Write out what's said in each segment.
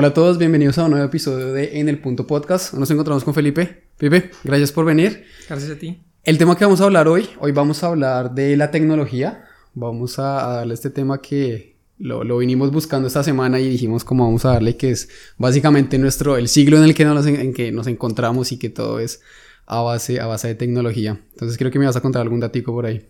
Hola a todos, bienvenidos a un nuevo episodio de En el Punto Podcast. Nos encontramos con Felipe. Felipe, gracias por venir. Gracias a ti. El tema que vamos a hablar hoy, hoy vamos a hablar de la tecnología. Vamos a, darle este tema que lo, lo, vinimos buscando esta semana y dijimos cómo vamos a darle, que es básicamente nuestro, el siglo en el que nos, en que nos encontramos y que todo es a base, a base de tecnología. Entonces creo que me vas a contar algún datico por ahí.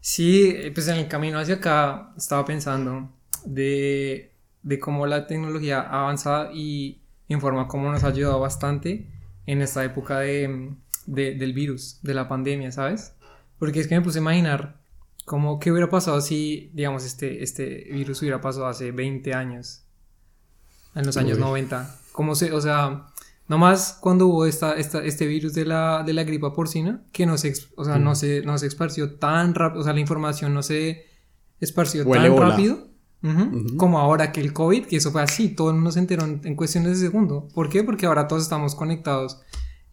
Sí, pues en el camino hacia acá estaba pensando de de cómo la tecnología ha avanzado y en forma como nos ha ayudado bastante en esta época de, del virus, de la pandemia, ¿sabes? Porque es que me puse a imaginar cómo, qué hubiera pasado si, digamos, este, este virus hubiera pasado hace 20 años, en los años 90. ¿Cómo se, o sea, nomás cuando hubo esta, esta, este virus de la, de la gripa porcina, que no se, o sea, no, se, no se esparció tan rápido, o sea, la información no se esparció tan rápido como ahora que el COVID, que eso fue así, todo el mundo se enteró en, cuestiones de segundo. ¿Por qué? Porque ahora todos estamos conectados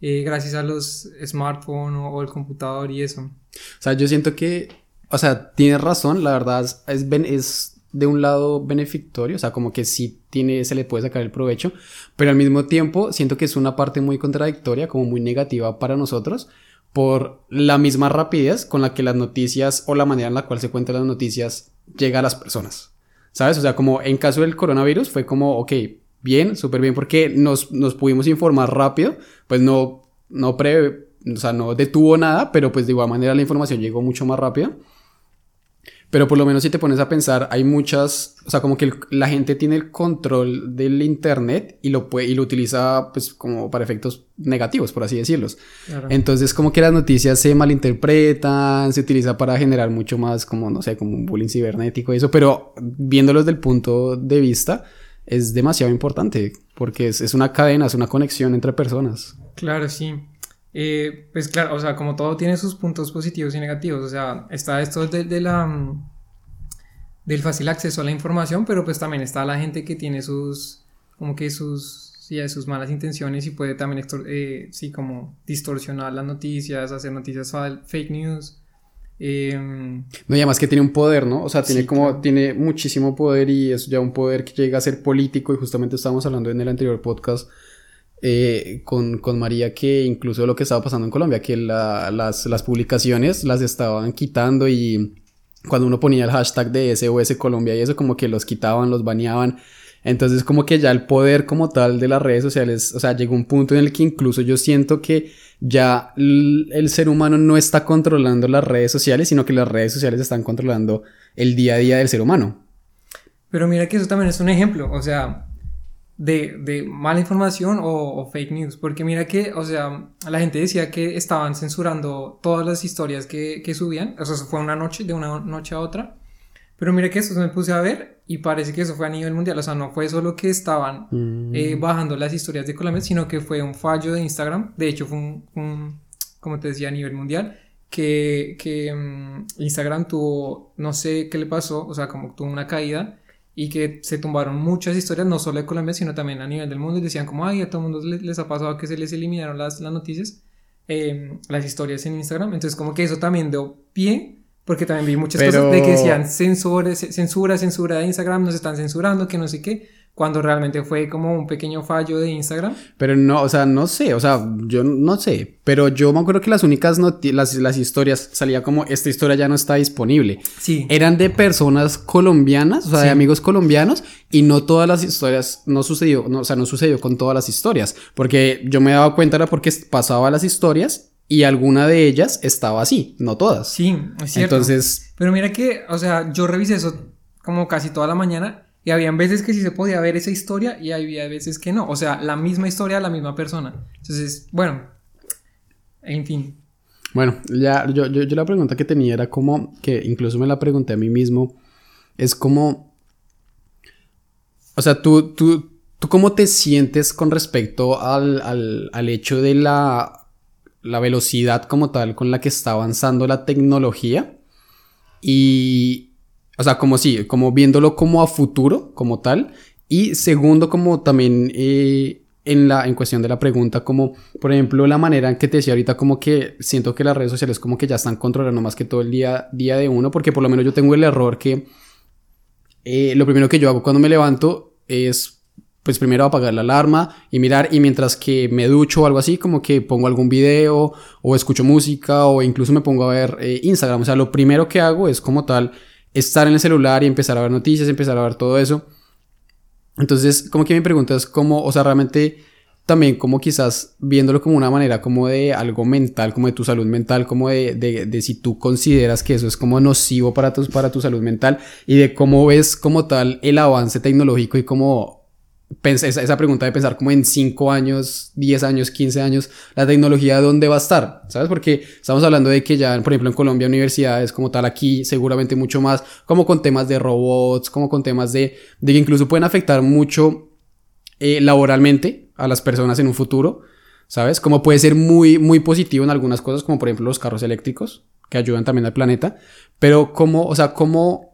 eh, gracias a los smartphones o, el computador y eso. O sea, yo siento que, o sea, tienes razón, la verdad es, es de un lado benefictorio, o sea, como que sí tiene, se le puede sacar el provecho, pero al mismo tiempo siento que es una parte muy contradictoria, como muy negativa para nosotros, por la misma rapidez con la que las noticias o la manera en la cual se cuentan las noticias llega a las personas. ¿Sabes? O sea, como en caso del coronavirus fue como, ok, bien, súper bien, porque nos, nos pudimos informar rápido, pues no, no pre, o sea, no detuvo nada, pero pues de igual manera la información llegó mucho más rápido. Pero por lo menos si te pones a pensar, hay muchas, o sea, como que la gente tiene el control del internet y lo puede y lo utiliza pues como para efectos negativos, por así decirlos. Entonces, como que las noticias se malinterpretan, se utiliza para generar mucho más como no sé, como un bullying cibernético y eso, pero viéndolos desde el punto de vista es demasiado importante porque es, es una cadena, es una conexión entre personas. Claro, sí. Eh, pues claro, o sea, como todo tiene sus puntos positivos y negativos, o sea, está esto de, de, la mm, del fácil acceso a la información, pero pues también está la gente que tiene sus, como que sus, sí, sus malas intenciones y puede también, eh, sí, como distorsionar las noticias, hacer noticias fake news. Eh, no, y además que tiene un poder, ¿no? O sea, tiene como, tiene muchísimo poder y es ya un poder que llega a ser político y justamente estábamos hablando en el anterior podcast eh, con, con, María que incluso lo que estaba pasando en Colombia, que las, las, publicaciones las estaban quitando y cuando uno ponía el hashtag de SOS Colombia y eso como que los quitaban, los baneaban. Entonces como que ya el poder como tal de las redes sociales, o sea, llegó un punto en el que incluso yo siento que ya el ser humano no está controlando las redes sociales, sino que las redes sociales están controlando el día a día del ser humano. Pero mira que eso también es un ejemplo, o sea, de, de mala información o, fake news. Porque mira que, o sea, la gente decía que estaban censurando todas las historias que, que subían. O sea, eso fue una noche, de una noche a otra. Pero mira que eso me puse a ver y parece que eso fue a nivel mundial. O sea, no fue solo que estaban eh, mm. bajando las historias de Colombia, sino que fue un fallo de Instagram. De hecho, fue un, como te decía, a nivel mundial. Que, que mm, Instagram tuvo, no sé qué le pasó, o sea, como tuvo una caída y que se tumbaron muchas historias, no solo de Colombia, sino también a nivel del mundo, y decían como, ay, a todo el mundo les, ha pasado que se les eliminaron las, las noticias, em, las historias en Instagram, entonces como que eso también dio pie, porque también vi muchas cosas de que decían censura, censura, censura de Instagram, nos están censurando, que no sé qué, cuando realmente fue como un pequeño fallo de Instagram. Pero no, o sea, no sé, o sea, yo no sé, pero yo me acuerdo que las únicas las, las historias salía como esta historia ya no está disponible. Sí. Eran de personas colombianas, o sea, de amigos colombianos y no todas las historias no sucedió, no, o sea, no sucedió con todas las historias, porque yo me daba cuenta era porque pasaba las historias y alguna de ellas estaba así, no todas. Sí, es cierto. Entonces, pero mira que, o sea, yo revisé eso como casi toda la mañana y había veces que sí se podía ver esa historia y había veces que no. O sea, la misma historia, la misma persona. Entonces, bueno, en fin. Bueno, ya, yo, yo, la pregunta que tenía era como, que incluso me la pregunté a mí mismo, es como, o sea, tú, tú, tú cómo te sientes con respecto al, al, al hecho de la, la velocidad como tal con la que está avanzando la tecnología y, o sea, como sí, como viéndolo como a futuro, como tal. Y segundo, como también eh, en, la, en cuestión de la pregunta, como por ejemplo la manera en que te decía ahorita, como que siento que las redes sociales como que ya están controlando más que todo el día, día de uno, porque por lo menos yo tengo el error que eh, lo primero que yo hago cuando me levanto es pues primero apagar la alarma y mirar y mientras que me ducho o algo así, como que pongo algún video o escucho música o incluso me pongo a ver eh, Instagram. O sea, lo primero que hago es como tal estar en el celular y empezar a ver noticias, empezar a ver todo eso. Entonces, como que me preguntas cómo, o sea, realmente también como quizás viéndolo como una manera como de algo mental, como de tu salud mental, como de, de, de si tú consideras que eso es como nocivo para tu, para tu salud mental y de cómo ves como tal el avance tecnológico y cómo esa, pregunta de pensar como en 5 años, 10 años, 15 años, la tecnología dónde va a estar, ¿sabes? Porque estamos hablando de que ya, por ejemplo, en Colombia, universidades como tal, aquí seguramente mucho más, como con temas de robots, como con temas de, de que incluso pueden afectar mucho eh, laboralmente a las personas en un futuro, ¿sabes? Como puede ser muy, muy positivo en algunas cosas, como por ejemplo los carros eléctricos, que ayudan también al planeta, pero como, o sea, cómo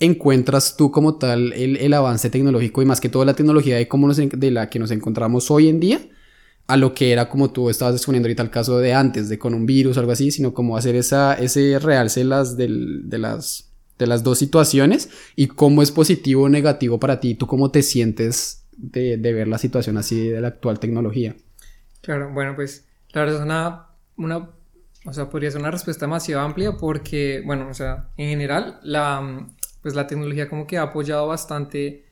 encuentras tú como tal el, avance tecnológico y más que todo la tecnología de, cómo de la que nos encontramos hoy en día a lo que era como tú estabas exponiendo ahorita el caso de antes, de con un virus o algo así, sino como hacer esa, ese realce las de, las, de las dos situaciones y cómo es positivo o negativo para ti, tú cómo te sientes de, de ver la situación así de la actual tecnología. Claro, bueno, pues la verdad es una, una, o sea, podría ser una respuesta demasiado amplia porque, bueno, o sea, en general, la, pues la tecnología como que ha apoyado bastante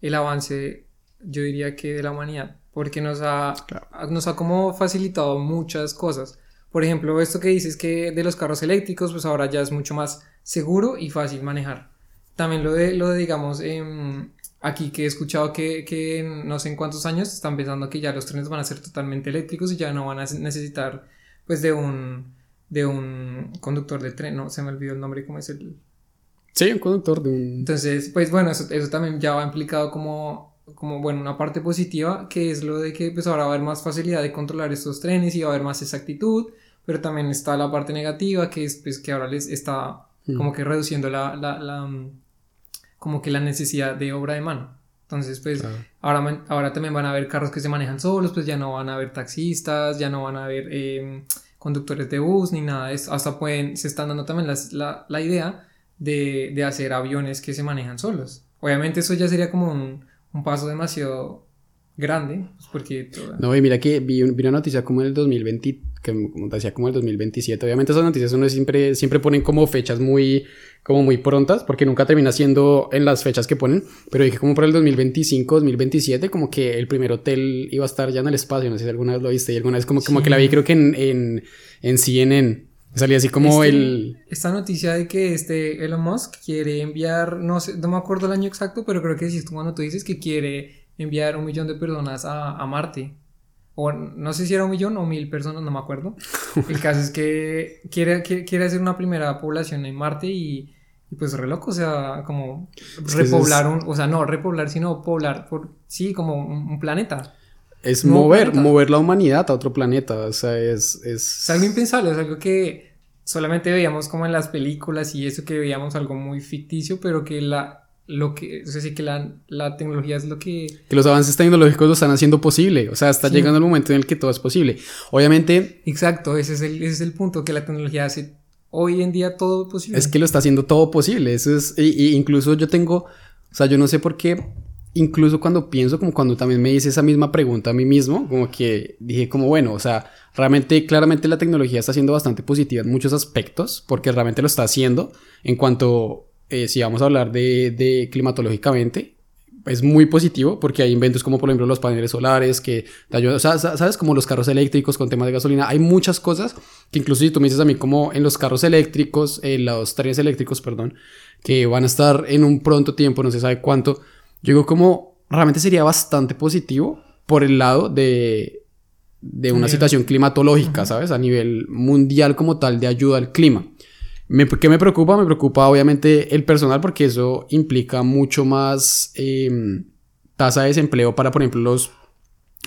el avance, yo diría que de la humanidad, porque nos ha, nos ha como facilitado muchas cosas. Por ejemplo, esto que dices que de los carros eléctricos, pues ahora ya es mucho más seguro y fácil manejar. También lo de, lo de digamos, em, aquí que he escuchado que, que no sé en cuántos años están pensando que ya los trenes van a ser totalmente eléctricos y ya no van a necesitar, pues, de un, de un conductor de tren, no, se me olvidó el nombre, ¿cómo es el, Sí, un conductor de un... Entonces, pues bueno, eso, eso también ya va implicado como, como, bueno, una parte positiva, que es lo de que pues ahora va a haber más facilidad de controlar estos trenes y va a haber más exactitud, pero también está la parte negativa, que es pues que ahora les está mm. como que reduciendo la, la, la, como que la necesidad de obra de mano. Entonces, pues ahora, ahora también van a haber carros que se manejan solos, pues ya no van a haber taxistas, ya no van a haber eh, conductores de bus ni nada de eso. Hasta pueden, se están dando también la, la idea de, de, hacer aviones que se manejan solos. Obviamente eso ya sería como un, un paso demasiado grande, pues porque... No, y mira que vi, vi, una noticia como en el 2020, que como decía, como el 2027. Obviamente esas noticias uno siempre, siempre ponen como fechas muy, como muy prontas, porque nunca termina siendo en las fechas que ponen, pero dije como para el 2025, 2027, como que el primer hotel iba a estar ya en el espacio, no sé si alguna vez lo viste, y alguna vez como, como que la vi creo que en, en, en CNN. Salía así como este, el... Esta noticia de que este Elon Musk quiere enviar, no sé, no me acuerdo el año exacto, pero creo que sí cuando tú dices que quiere enviar un millón de personas a, a Marte. O no sé si era un millón o mil personas, no me acuerdo. El caso es que quiere, quiere, hacer una primera población en Marte y, y pues re loco, o sea, como repoblar un, o sea, no repoblar, sino poblar, por, sí, como un, planeta. Es mover, mover la humanidad a otro planeta, o sea, es... Es, es algo impensable, es algo que solamente veíamos como en las películas y eso que veíamos algo muy ficticio, pero que la lo que, o sea, sí que la, la, tecnología es lo que... Que los avances tecnológicos lo están haciendo posible, o sea, está llegando el momento en el que todo es posible. Obviamente... Exacto, ese es, el, ese es el punto, que la tecnología hace hoy en día todo posible. Es que lo está haciendo todo posible, eso es, y, incluso yo tengo, o sea, yo no sé por qué incluso cuando pienso, como cuando también me hice esa misma pregunta a mí mismo, como que dije como, bueno, o sea, realmente, claramente la tecnología está siendo bastante positiva en muchos aspectos, porque realmente lo está haciendo. En cuanto, eh, si vamos a hablar de, de climatológicamente, es muy positivo porque hay inventos como por ejemplo los paneles solares que te ayudan, o sea, sabes como los carros eléctricos con temas de gasolina, hay muchas cosas que incluso si tú me dices a mí como en los carros eléctricos, en los trenes eléctricos, perdón, que van a estar en un pronto tiempo, no se sabe cuánto, yo digo como realmente sería bastante positivo por el lado de, de una situación climatológica, ¿sabes? A nivel mundial como tal de ayuda al clima. Me, ¿Qué me preocupa? Me preocupa obviamente el personal porque eso implica mucho más em, tasa de desempleo para, por ejemplo, los,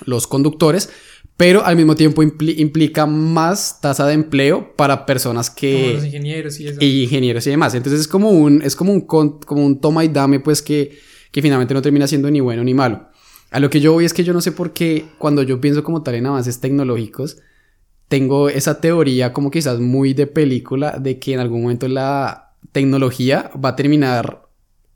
los conductores, pero al mismo tiempo implica más tasa de empleo para personas que... Como los ingenieros y eso. Y ingenieros y demás. Entonces es como un, es como un, como un toma y dame, pues que que finalmente no termina siendo ni bueno ni malo. A lo que yo voy es que yo no sé por qué cuando yo pienso como tal en avances tecnológicos, tengo esa teoría como quizás muy de película de que en algún momento la tecnología va a terminar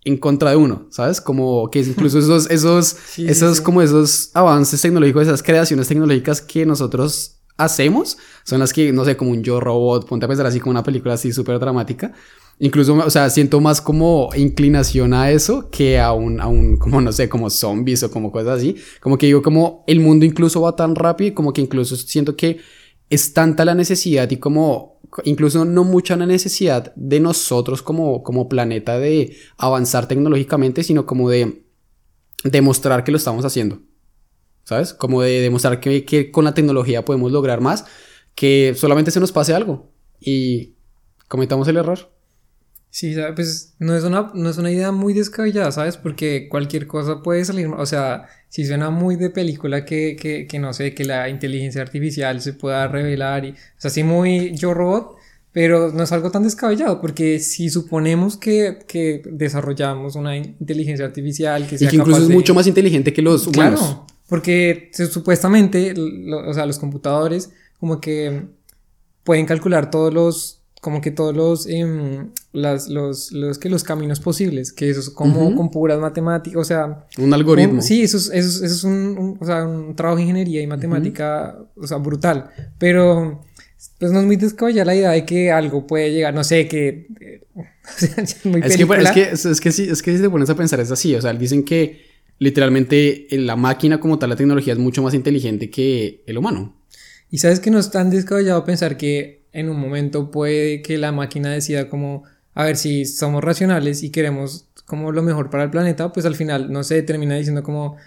en contra de uno, ¿sabes? Como que incluso esos, esos, esos, como esos avances tecnológicos, esas creaciones tecnológicas que nosotros hacemos, son las que, no sé, como un yo robot, ponte a pensar así como una película así súper dramática. Incluso, o sea, siento más como inclinación a eso que a un, a un, como no sé, como zombies o como cosas así. Como que digo, como el mundo incluso va tan rápido y como que incluso siento que es tanta la necesidad y como incluso no mucha la necesidad de nosotros como, como planeta de avanzar tecnológicamente, sino como de demostrar que lo estamos haciendo. ¿Sabes? Como de demostrar que, que con la tecnología podemos lograr más, que solamente se nos pase algo y cometamos el error. Sí, pues no es, una, no es una idea muy descabellada, ¿sabes? Porque cualquier cosa puede salir, o sea, si suena muy de película que, que, que no sé, que la inteligencia artificial se pueda revelar, y, o sea, sí muy yo robot, pero no es algo tan descabellado, porque si suponemos que, que desarrollamos una inteligencia artificial que sea y que incluso es mucho más inteligente que los humanos. Claro, porque supuestamente, o sea, los computadores como que pueden calcular todos los como que todos los, las, los, los, que los caminos posibles, que eso es como con puras matemáticas, o sea... Un algoritmo. sí, eso es, eso, eso es un, o sea, un, trabajo de ingeniería y matemática, o sea, brutal, pero pues no es muy descabellada la idea de que algo puede llegar, no sé, que... es, muy es, que, es, que, es, que, sí, es que si te pones a pensar es así, o sea, dicen que literalmente la máquina como tal, la tecnología es mucho más inteligente que el humano. Y sabes que no es tan descabellado pensar que en un momento puede que la máquina decida como, a ver, si somos racionales y queremos como lo mejor para el planeta, pues al final, no se termina diciendo como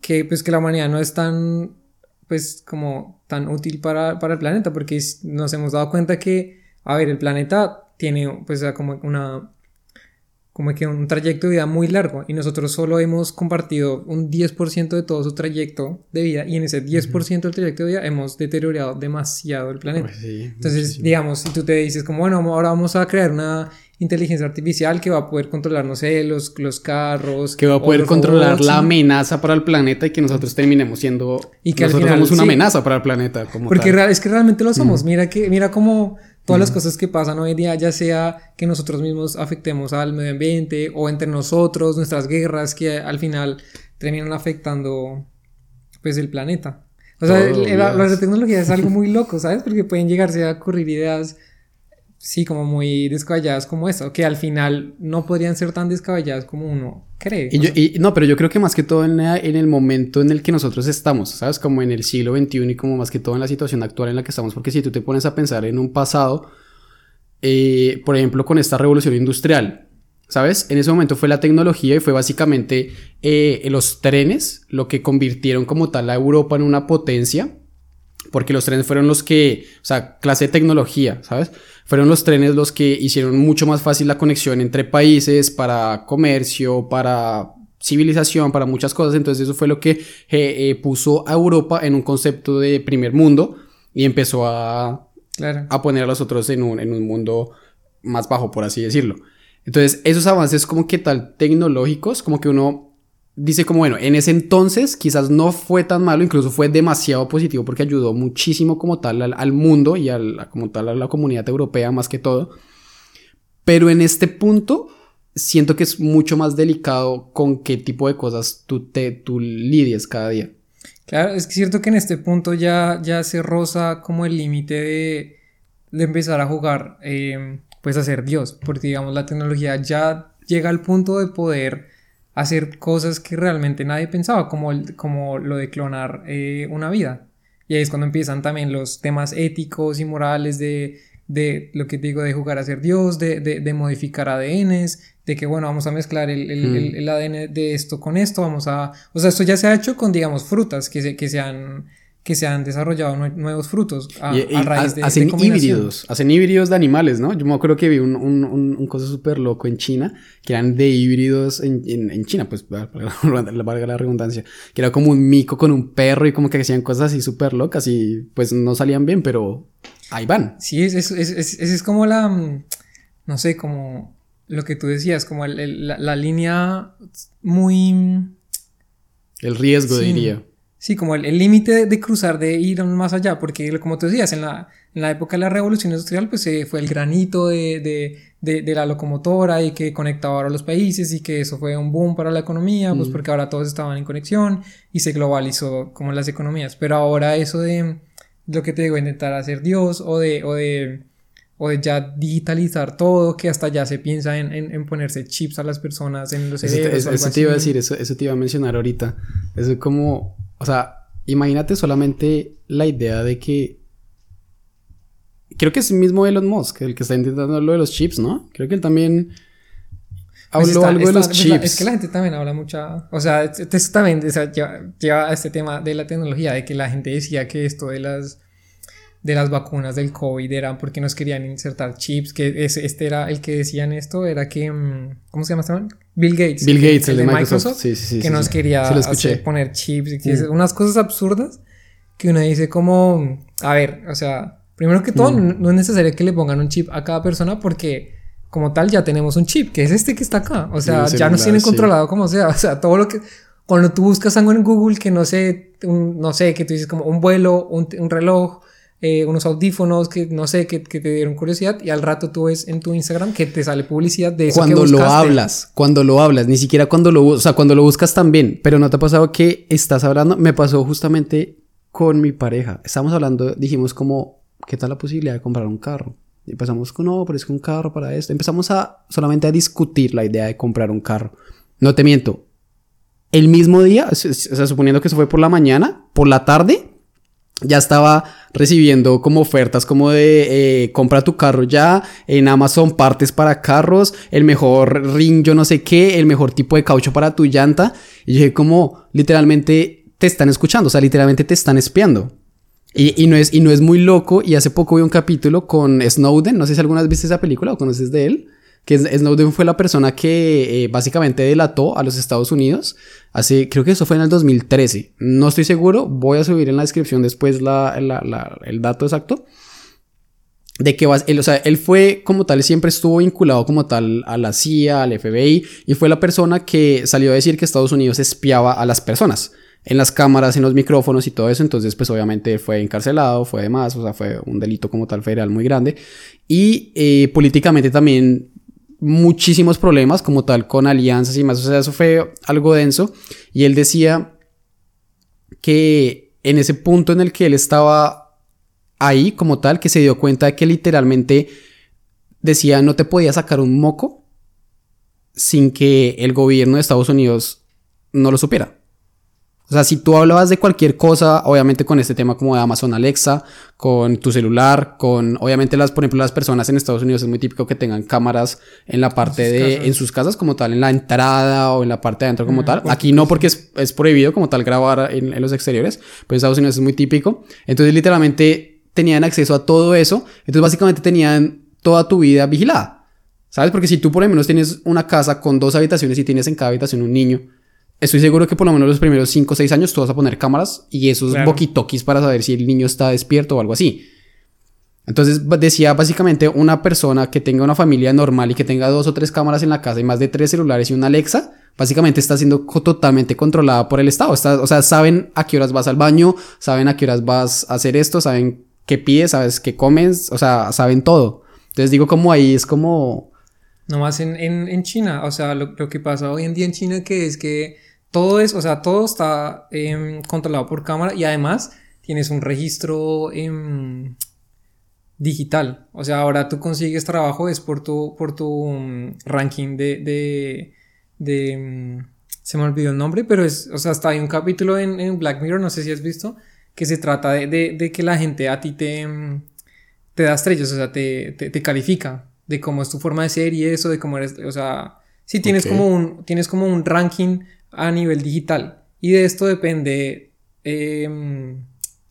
que pues que la humanidad no es tan, pues como tan útil para, para el planeta, porque nos hemos dado cuenta que, a ver, el planeta tiene pues como una como que un trayecto de vida muy largo y nosotros solo hemos compartido un 10% de todo su trayecto de vida y en ese 10% del trayecto de vida hemos deteriorado demasiado el planeta. Pues Entonces, digamos, si tú te dices como, bueno, ahora vamos a crear una inteligencia artificial que va a poder controlar, no sé, los, los carros. Que va a poder controlar la amenaza para el planeta y que nosotros terminemos siendo... Y que nosotros somos una amenaza para el planeta. Como Porque es que realmente lo somos. Mira que, mira cómo todas las cosas que pasan hoy en día, ya sea que nosotros mismos afectemos al medio ambiente o entre nosotros, nuestras guerras que al final terminan afectando pues el planeta. O sea, la, tecnología es algo muy loco, ¿sabes? Porque pueden llegarse a ocurrir ideas, sí, como muy descabelladas como eso, que al final no podrían ser tan descabelladas como uno cree. Y, no, pero yo creo que más que todo en, en, el momento en el que nosotros estamos, ¿sabes? Como en el siglo XXI y como más que todo en la situación actual en la que estamos, porque si tú te pones a pensar en un pasado, eh, por ejemplo, con esta revolución industrial, ¿sabes? En ese momento fue la tecnología y fue básicamente eh, los trenes lo que convirtieron como tal a Europa en una potencia, porque los trenes fueron los que, o sea, clase de tecnología, ¿sabes? Fueron los trenes los que hicieron mucho más fácil la conexión entre países para comercio, para civilización, para muchas cosas. Entonces eso fue lo que eh, puso a Europa en un concepto de primer mundo y empezó a a poner a los otros en un, en un mundo más bajo, por así decirlo. Entonces, esos avances como que tal tecnológicos, como que uno dice como, bueno, en ese entonces quizás no fue tan malo, incluso fue demasiado positivo porque ayudó muchísimo como tal al, mundo y al, como tal a la comunidad europea más que todo. Pero en este punto siento que es mucho más delicado con qué tipo de cosas tú, te, tú lidies cada día. Claro, es cierto que en este punto ya, ya se roza como el límite de, de, empezar a jugar, eh, pues a ser Dios, porque digamos la tecnología ya llega al punto de poder hacer cosas que realmente nadie pensaba, como, como lo de clonar eh, una vida. Y ahí es cuando empiezan también los temas éticos y morales de, de lo que digo, de jugar a ser Dios, de, de, de modificar ADNs, de que bueno, vamos a mezclar el, el, el, ADN de esto con esto, vamos a... O sea, esto ya se ha hecho con, digamos, frutas que se, que se han que se han desarrollado nuevos frutos a, raíz de hacen híbridos hacen híbridos de animales no yo me acuerdo que vi un, un, un, cosa súper loco en China que eran de híbridos en, en, en China pues valga la redundancia que era como un mico con un perro y como que hacían cosas así súper locas y pues no salían bien pero ahí van. Sí es, es, es, es, es como la mm, no sé como lo que tú decías, como la, línea muy... El riesgo, diría. Sí, como el límite de, cruzar, de ir más allá, porque como tú decías, en la, en la época de la revolución industrial, pues se fue el granito de, de, de, de, la locomotora y que conectaba a los países y que eso fue un boom para la economía, pues mm. porque ahora todos estaban en conexión y se globalizó como las economías. Pero ahora eso de lo que te digo, intentar hacer Dios o de, o de, o de ya digitalizar todo, que hasta ya se piensa en, en, ponerse chips a las personas en los cerebros. Eso, te iba a decir, eso, eso te iba a mencionar ahorita. Eso es como, o sea, imagínate solamente la idea de que creo que es el mismo Elon Musk el que está intentando lo de los chips, ¿no? Creo que él también pues habló algo de los pues chips. es que la gente también habla mucha, o sea, esto también o sea, lleva, lleva, a este tema de la tecnología, de que la gente decía que esto de las de las vacunas del COVID eran porque nos querían insertar chips, que este era el que decían esto, era que, mm, ¿cómo se llama este? Bill Gates. Bill Gates, el, de Microsoft, sí, sí, que nos quería hacer poner chips, y mm. unas cosas absurdas que uno dice como, a ver, o sea, Primero que todo, mm. no es necesario que le pongan un chip a cada persona porque como tal ya tenemos un chip, que es este que está acá. O sea, ya nos tienen controlado como sea. O sea, todo lo que... Cuando tú buscas algo en Google que no sé, no sé, que tú dices como un vuelo, un, reloj, eh, unos audífonos que no sé, que, te dieron curiosidad y al rato tú ves en tu Instagram que te sale publicidad de eso Cuando lo hablas, cuando lo hablas, ni siquiera cuando lo, o sea, cuando lo buscas también, pero no te ha pasado que estás hablando, me pasó justamente con mi pareja. Estamos hablando, dijimos como ¿qué tal la posibilidad de comprar un carro? Y empezamos con, no, pero es que un carro para esto. Empezamos a solamente a discutir la idea de comprar un carro. No te miento. El mismo día, o sea, suponiendo que eso fue por la mañana, por la tarde, ya estaba recibiendo como ofertas como de eh, compra tu carro ya en Amazon partes para carros el mejor ring yo no sé qué el mejor tipo de caucho para tu llanta y dije como literalmente te están escuchando o sea literalmente te están espiando y, no es, y no es muy loco. Y hace poco vi un capítulo con Snowden. No sé si alguna vez viste esa película o conoces de él. Que Snowden fue la persona que eh, básicamente delató a los Estados Unidos. Hace, creo que eso fue en el 2013. No estoy seguro. Voy a subir en la descripción después la, el dato exacto. De que él, o sea, él fue como tal, siempre estuvo vinculado como tal a la CIA, al FBI. Y fue la persona que salió a decir que Estados Unidos espiaba a las personas en las cámaras, en los micrófonos y todo eso. Entonces, pues obviamente fue encarcelado, fue demás, o sea, fue un delito como tal federal muy grande. Y eh, políticamente también muchísimos problemas como tal con alianzas y más. O sea, eso fue algo denso. Y él decía que en ese punto en el que él estaba ahí como tal, que se dio cuenta de que literalmente decía no te podía sacar un moco sin que el gobierno de Estados Unidos no lo supiera. O sea, si tú hablabas de cualquier cosa, obviamente con este tema como de Amazon Alexa, con tu celular, con obviamente las, por ejemplo, las personas en Estados Unidos es muy típico que tengan cámaras en la parte de, en sus casas como tal, en la entrada o en la parte de adentro como tal. Aquí no porque es, es, prohibido como tal grabar en, en los exteriores, pero en Estados Unidos es muy típico. Entonces literalmente tenían acceso a todo eso. Entonces básicamente tenían toda tu vida vigilada. ¿Sabes? Porque si tú por lo menos tienes una casa con dos habitaciones y tienes en cada habitación un niño, estoy seguro que por lo menos los primeros 5 o 6 años tú vas a poner cámaras y esos claro. para saber si el niño está despierto o algo así. Entonces decía básicamente una persona que tenga una familia normal y que tenga dos o tres cámaras en la casa y más de tres celulares y una Alexa, básicamente está siendo totalmente controlada por el Estado. o sea, saben a qué horas vas al baño, saben a qué horas vas a hacer esto, saben qué pides, sabes qué comes, o sea, saben todo. Entonces digo como ahí es como... Nomás en, en, en China, o sea, lo, lo que pasa hoy en día en China que es que todo es, o sea, todo está em, controlado por cámara y además tienes un registro em, digital. O sea, ahora tú consigues trabajo es por tu, por tu um, ranking de, de, um, se me olvidó el nombre, pero es, o sea, hasta hay un capítulo en, Black Mirror, no sé si has visto, que se trata de, que la gente a ti te, te da estrellas, o sea, te, te, califica de cómo es tu forma de ser y eso, de cómo eres, o sea, si tienes como un, tienes como un ranking a nivel digital. Y de esto depende, em,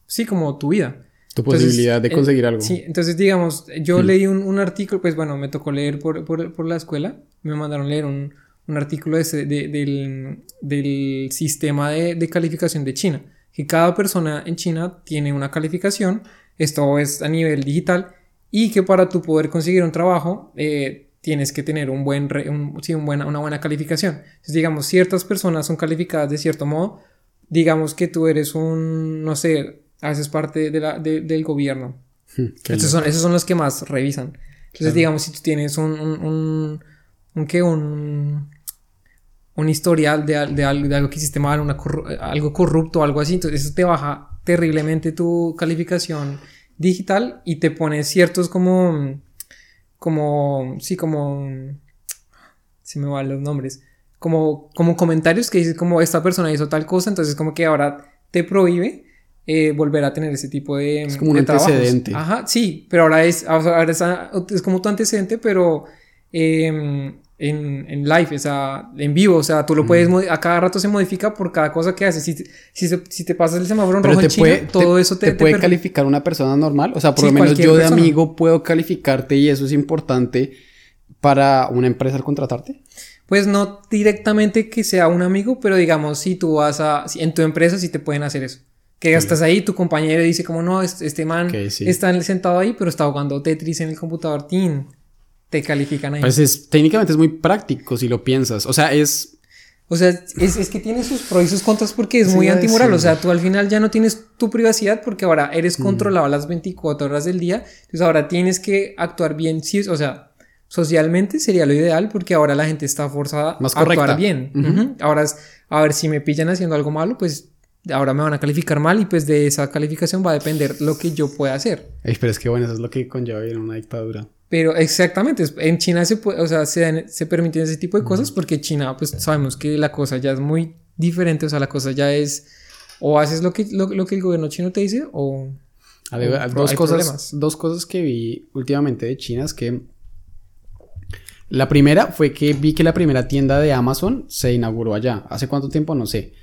sí, como tu vida. Tu posibilidad de eh, conseguir algo. Sí, entonces digamos, yo leí un, artículo, pues bueno, me tocó leer por, por, por la escuela, me mandaron leer un, un artículo de, del, del, sistema de, de, calificación de China, que cada persona en China tiene una calificación, esto es a nivel digital, y que para tu poder conseguir un trabajo, eh, tienes que tener un buen un, sí, un buena, una buena calificación. Entonces, digamos, ciertas personas son calificadas de cierto modo digamos que tú eres un, no sé, haces parte de la, del gobierno. Hmm, esos son, esos son los que más revisan. Entonces, digamos, si tú tienes un, un, un, un, ¿qué? un, un historial de, de, algo, de algo que hiciste mal, una algo corrupto, algo así, entonces eso te baja terriblemente tu calificación digital y te pone ciertos como, como, sí, como, se me van los nombres, como, como comentarios que dices como esta persona hizo tal cosa, entonces como que ahora te prohíbe eh, volver a tener ese tipo de... Es como un antecedente. Ajá, sí, pero ahora es, ahora es, como tu antecedente, pero em, en, en, live, o sea, en vivo, o sea, tú lo puedes, mm. a cada rato se modifica por cada cosa que haces. Si, si, si te pasas el semáforo en rojo en China, todo eso te, te puede calificar una persona normal. O sea, por lo menos yo de amigo puedo calificarte y eso es importante para una empresa al contratarte. Pues no directamente que sea un amigo, pero digamos, si tú vas a, en tu empresa sí te pueden hacer eso. Que estás ahí, tu compañero dice como no, este, este man está sentado ahí, pero está jugando Tetris en el computador, ¡tin! Te califican ahí. Pues es, técnicamente es muy práctico si lo piensas. O sea, es... O sea, es, es que tiene sus pros y sus contras porque es muy antimoral. O sea, tú al final ya no tienes tu privacidad porque ahora eres mm. controlado las 24 horas del día. Entonces ahora tienes que actuar bien. Sí, o sea, socialmente sería lo ideal porque ahora la gente está forzada a actuar bien. Ahora es, a ver, si me pillan haciendo algo malo, pues ahora me van a calificar mal y pues de esa calificación va a depender lo que yo pueda hacer. pero es que bueno, eso es lo que conlleva en una dictadura. Pero exactamente, en China se puede, o sea, se, se permiten ese tipo de cosas porque China, pues sabemos que la cosa ya es muy diferente, o sea, la cosa ya es, o haces lo que, lo, que el gobierno chino te dice o... A ver, dos, cosas, dos cosas que vi últimamente de China es que la primera fue que vi que la primera tienda de Amazon se inauguró allá. ¿Hace cuánto tiempo? No sé.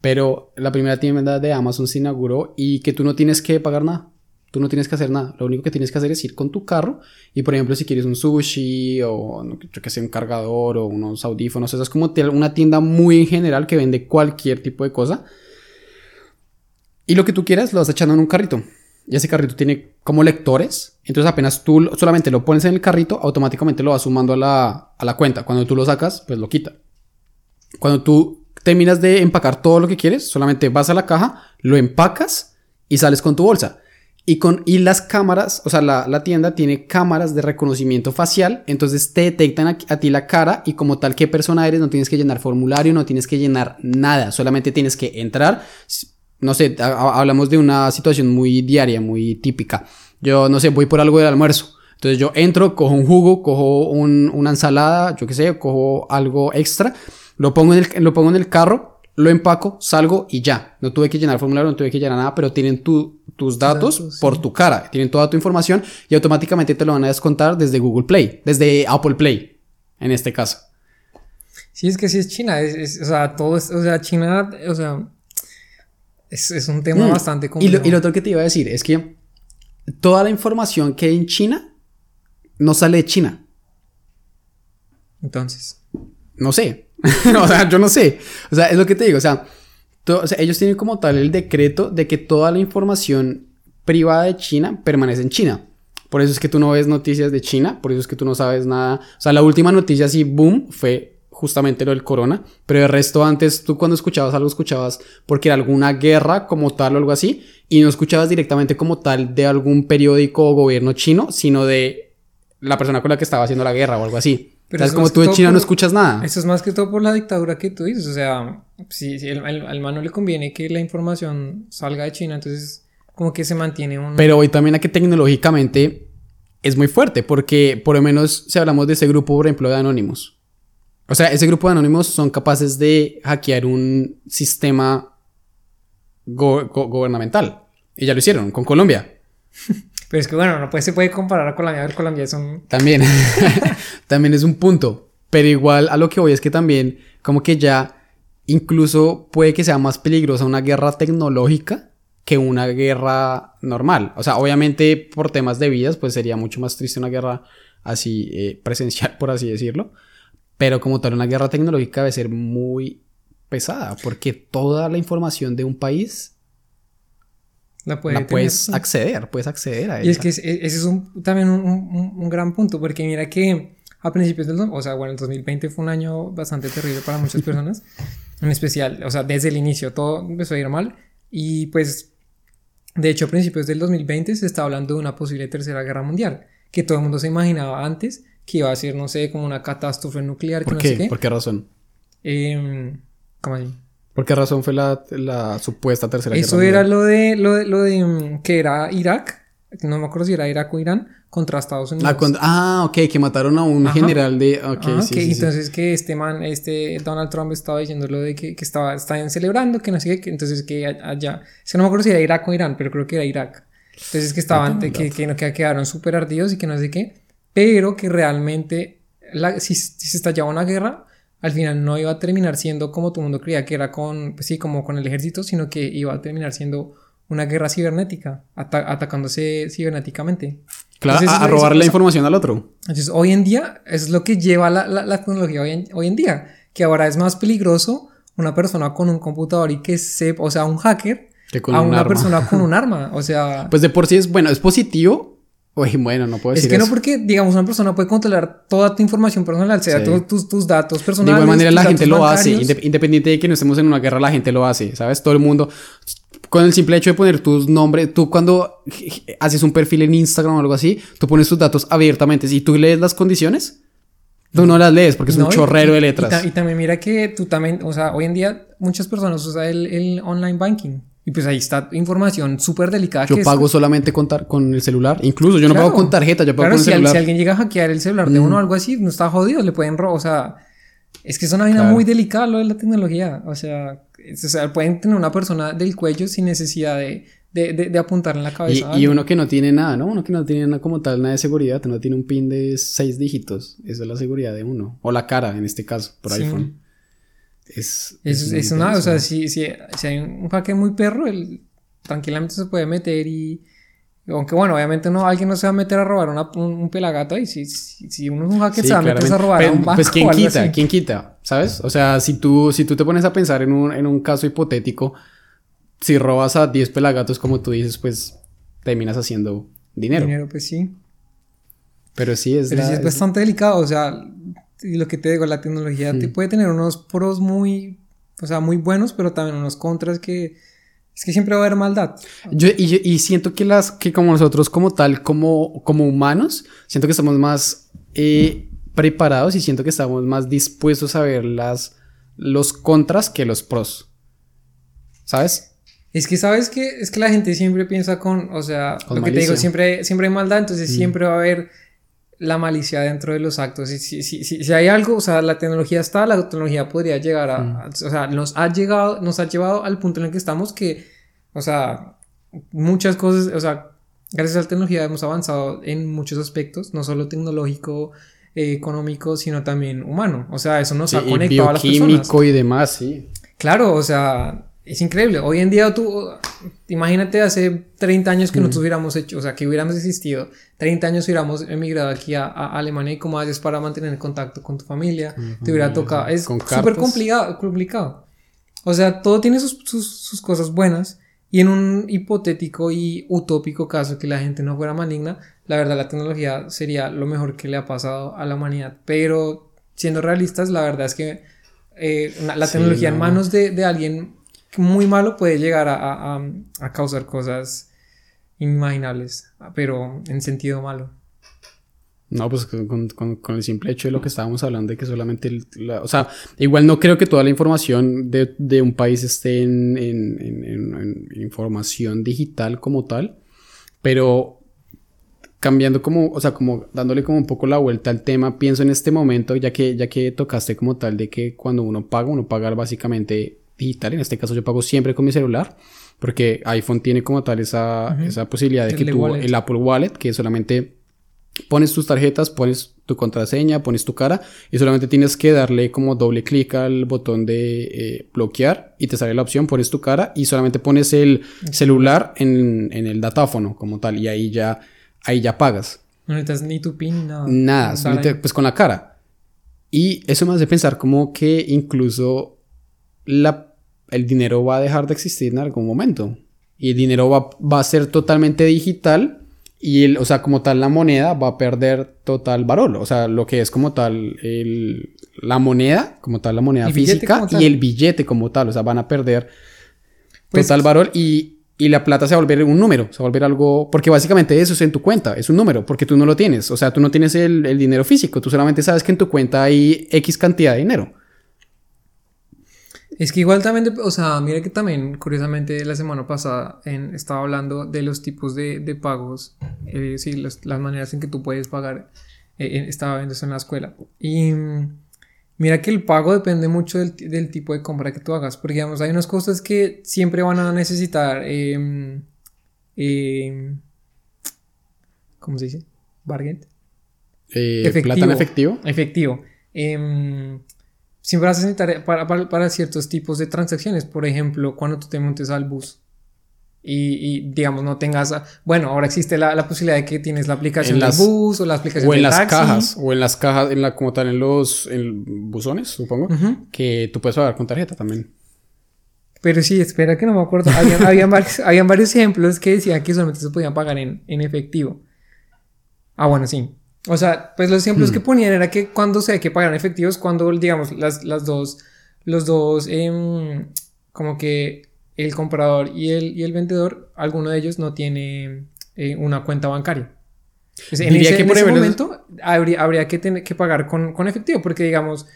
Pero la primera tienda de Amazon se inauguró y que tú no tienes que pagar nada. Tú no tienes que hacer nada. Lo único que tienes que hacer es ir con tu carro y, por ejemplo, si quieres un sushi o yo que sé, un cargador o unos audífonos, eso es como una tienda muy en general que vende cualquier tipo de cosa. Y lo que tú quieras lo vas echando en un carrito. Y ese carrito tiene como lectores. Entonces apenas tú solamente lo pones en el carrito, automáticamente lo vas sumando a la, a la cuenta. Cuando tú lo sacas, pues lo quita. Cuando tú terminas de empacar todo lo que quieres, solamente vas a la caja, lo empacas y sales con tu bolsa. Y, con, y las cámaras, o sea, la, la tienda tiene cámaras de reconocimiento facial, entonces te detectan a, ti la cara y como tal qué persona eres, no tienes que llenar formulario, no tienes que llenar nada, solamente tienes que entrar. No sé, hablamos de una situación muy diaria, muy típica. Yo, no sé, voy por algo del almuerzo. Entonces yo entro, cojo un jugo, cojo un, una ensalada, yo qué sé, cojo algo extra lo pongo, en lo pongo en el carro, lo empaco, salgo y ya. No tuve que llenar formulario, no tuve que llenar nada, pero tienen tus datos, por tu cara, tienen toda tu información y automáticamente te lo van a descontar desde Google Play, desde Apple Play, en este caso. Sí, es que sí es China, es, o sea, todo es, o sea, China, o sea, es, un tema mm. bastante complejo. Y lo, y lo otro que te iba a decir es que toda la información que hay en China no sale de China. Entonces. No sé, o sea, yo no sé. O sea, es lo que te digo. O sea, ellos tienen como tal el decreto de que toda la información privada de China permanece en China. Por eso es que tú no ves noticias de China, por eso es que tú no sabes nada. O sea, la última noticia así, boom, fue justamente lo del corona. Pero el resto antes, tú cuando escuchabas algo, escuchabas porque era alguna guerra como tal o algo así. Y no escuchabas directamente como tal de algún periódico o gobierno chino, sino de la persona con la que estaba haciendo la guerra o algo así. Pero es como tú en China no escuchas nada. Eso es más que todo por la dictadura que tú dices. O sea, si, si al man no le conviene que la información salga de China, entonces como que se mantiene un... Pero hoy también aquí tecnológicamente es muy fuerte, porque por lo menos si hablamos de ese grupo, por ejemplo, de Anonymous. O sea, ese grupo de Anonymous son capaces de hackear un sistema gubernamental. Y ya lo hicieron con Colombia. Pero es que bueno, no puede, se puede comparar con Colombia. Colombia es un... También, también es un punto. Pero igual a lo que voy es que también como que ya incluso puede que sea más peligrosa una guerra tecnológica que una guerra normal. O sea, obviamente por temas de vidas, pues sería mucho más triste una guerra así eh, presencial, por así decirlo. Pero como tal, una guerra tecnológica debe ser muy pesada, porque toda la información de un país la, puedes acceder, puedes acceder a ella. Y es que ese es un, también un, un, gran punto, porque mira que a principios del... O sea, bueno, el 2020 fue un año bastante terrible para muchas personas. en especial, o sea, desde el inicio todo empezó a ir mal y pues de hecho a principios del 2020 se está hablando de una posible tercera guerra mundial, que todo el mundo se imaginaba antes que iba a ser, no sé, como una catástrofe nuclear. ¿Por que qué? No sé qué. ¿Por qué razón? Eh, ¿Cómo así? ¿Por qué razón fue la, la supuesta tercera Eso guerra era mundial? lo de, lo de, lo de mm, que era Irak, no me acuerdo si era Irak o Irán, contra Estados Unidos. Ah, cuando- ah, ok, que mataron a un Ajá. general de... Ok, Ah, sí, que sí, sí. entonces que este man, este Donald Trump estaba diciendo lo de que, que estaba, estaban celebrando, que no sé qué, que entonces que allá, es que no me acuerdo si era Irak o Irán, pero creo que era Irak. Entonces que estaban, tengo que, que, no- que quedaron súper ardidos y que no sé qué, pero que realmente la- si, si se estallaba una guerra, al final no iba a terminar siendo como todo el mundo creía que era con, pues sí, como con el ejército, sino que iba a terminar siendo una guerra cibernética, ata- atacándose cibernéticamente. Claro, Entonces, a, a eso- la información al otro. entonces, hoy en día, eso es lo que lleva la, la, la tecnología hoy en, hoy en día, que ahora es más peligroso una persona con un computador y que sepa, o sea, un hacker, Que con a un una arma. persona con un arma. O sea, Pues de por sí es bueno, es positivo. Oye, bueno, no puedo es decir que no eso. porque, digamos, una persona puede controlar toda tu información personal, sea Sí. tu- tus, tus datos De personales. igual manera la gente lo hace, bancarios. inde- independiente de que no estemos en una guerra, la gente lo hace, ¿sabes? Todo el mundo, con el simple hecho de poner tus nombres, tú cuando haces un perfil en Instagram o algo así, tú pones tus datos abiertamente. Si tú lees las condiciones, tú no las lees porque es No, un y- chorrero y- de Y, letras. ta- y también mira que tú también, o sea, hoy en día muchas personas usan el, el online banking. Y pues ahí está información súper delicada. Yo que es- pago solamente con, tar- con el celular. Incluso yo no pago con tarjeta, yo pago Claro, con el si, al- celular. Mm. si alguien llega a hackear el celular de uno o algo así, no está jodido, le pueden robar. O sea, es que es una vaina Claro. muy delicada lo de la tecnología. O sea, es- o sea, pueden tener una persona del cuello sin necesidad de, de, de, de apuntar en la Y, cabeza. y alguien. uno que no tiene nada, ¿no? Uno que no tiene nada como tal, nada de seguridad, no tiene un pin de seis dígitos. Esa es la seguridad de uno. O la cara, en este caso, por Sí. iPhone. Es, Es, muy es una, o sea, si, si, si hay un hacker muy perro, él tranquilamente se puede meter y. Aunque bueno, obviamente no, alguien no se va a meter a robar una- un, un pelagato y si, si, si uno es un hacker Sí, se va a meter a claramente. robar a Pero, un banco Pues quién o algo quita, quién quita, ¿sabes? O sea, si tú, si tú te pones a pensar en un, en un caso hipotético, si robas a 10 pelagatos como tú dices, pues terminas haciendo dinero. Dinero, pues sí. Pero sí es Pero la- sí es bastante delicado, o sea, y lo que te digo, la tecnología te puede tener unos pros muy, o sea, muy buenos, pero también unos contras que es que siempre va a haber maldad. Yo, y, siento que las que como nosotros como tal, como, como humanos, siento que estamos más eh, preparados y siento que estamos más dispuestos a ver las, los contras que los pros. ¿Sabes? Es que sabes que es que la gente siempre piensa con, o sea, Con lo que te digo, siempre, siempre hay maldad, entonces Mm. siempre va a haber la malicia dentro de los actos. Y si, si, si, si hay algo, o sea, la tecnología está, la tecnología podría llegar a, Mm. a- o sea, nos ha llegado, nos ha llevado al punto en el que estamos que, o sea, muchas cosas, o sea, gracias a la tecnología hemos avanzado en muchos aspectos, no solo tecnológico, eh, económico, sino también humano. O sea, eso nos Sí, ha y conectado a las personas. y demás, sí. Claro, o sea, es increíble. Hoy en día tú, imagínate hace 30 años que Mm. nosotros hubiéramos hecho, o sea, que hubiéramos existido, 30 años hubiéramos emigrado aquí a, a Alemania y cómo haces para mantener contacto con tu familia, te hubiera tocado, es súper complicado, complicado. O sea, todo tiene sus, sus, sus cosas buenas y en un hipotético y utópico caso que la gente no fuera maligna, la verdad la tecnología sería lo mejor que le ha pasado a la humanidad. Pero siendo realistas, la verdad es que eh, la Sí, tecnología en no. manos de, de alguien muy malo puede llegar a, a- a- causar cosas inimaginables, pero en sentido malo. No, pues con, con- el simple hecho de lo que estábamos hablando, de que solamente, el- o sea, igual no creo que toda la información de, de un país esté en- en- en- en información digital como tal, pero cambiando como, o sea, como dándole como un poco la vuelta al tema, pienso en este momento, ya que, ya que tocaste como tal de que cuando uno paga, uno paga básicamente digital, en este caso yo pago siempre con mi celular, porque iPhone tiene como tal esa, Ujú. esa posibilidad de El que tú, wallet. el Apple Wallet, que solamente pones tus tarjetas, pones tu contraseña, pones tu cara y solamente tienes que darle como doble clic al botón de eh, bloquear y te sale la opción, pones tu cara y solamente pones el celular en, en el datáfono como tal y ahí ya, ahí ya pagas. No necesitas ni tu pin nada. Nada, solamente pues con la cara. Y eso me hace pensar como que incluso la, el dinero va a dejar de existir en algún momento. Y el dinero va, va a ser totalmente digital. Y el, o sea, como tal, la moneda va a perder total valor. O sea, lo que es como tal el, la moneda, como tal, la moneda Y física y el billete como tal. O sea, van a perder Pues- total valor y, y la plata se va a volver un número, se va a volver algo, porque básicamente eso es en tu cuenta, es un número, porque tú no lo tienes, o sea, tú no tienes el, el dinero físico, tú solamente sabes que en tu cuenta hay X cantidad de dinero. Es que igual también, o sea, mira que también, curiosamente, la semana pasada en- estaba hablando de los tipos de, de pagos, eh, sí, los- las maneras en que tú puedes pagar. eh, estaba viendo eso en la escuela. Y mira que el pago depende mucho del, ti- del tipo de compra que tú hagas, porque digamos, hay unas cosas que siempre van a necesitar, em, em, ¿cómo se dice? Bargain. Eh, plata en efectivo. Efectivo. Em, siempre vas a necesitar para, para, para ciertos tipos de transacciones. Por ejemplo, cuando tú te montes al bus y, y, digamos, no tengas. a- Bueno, ahora existe la, la posibilidad de que tienes la aplicación del bus o la aplicación O en del las taxi. cajas, o en las cajas, en la, como tal, en los en buzones, supongo, que tú puedes pagar con tarjeta también. Pero sí, espera que no me acuerdo. Habían, habían varios, habían varios ejemplos que decían que solamente se podían pagar en, en efectivo. Ah, bueno, sí. O sea, pues los ejemplos Hmm. que ponían era que cuando se hay que pagar en efectivo es cuando, digamos, las, las dos, los dos, em, como que el comprador y el, y el vendedor, alguno de ellos no tiene eh, una cuenta bancaria. Pues en ese, que en por ese momento habría, habría que, tener, que pagar con, con efectivo, porque digamos,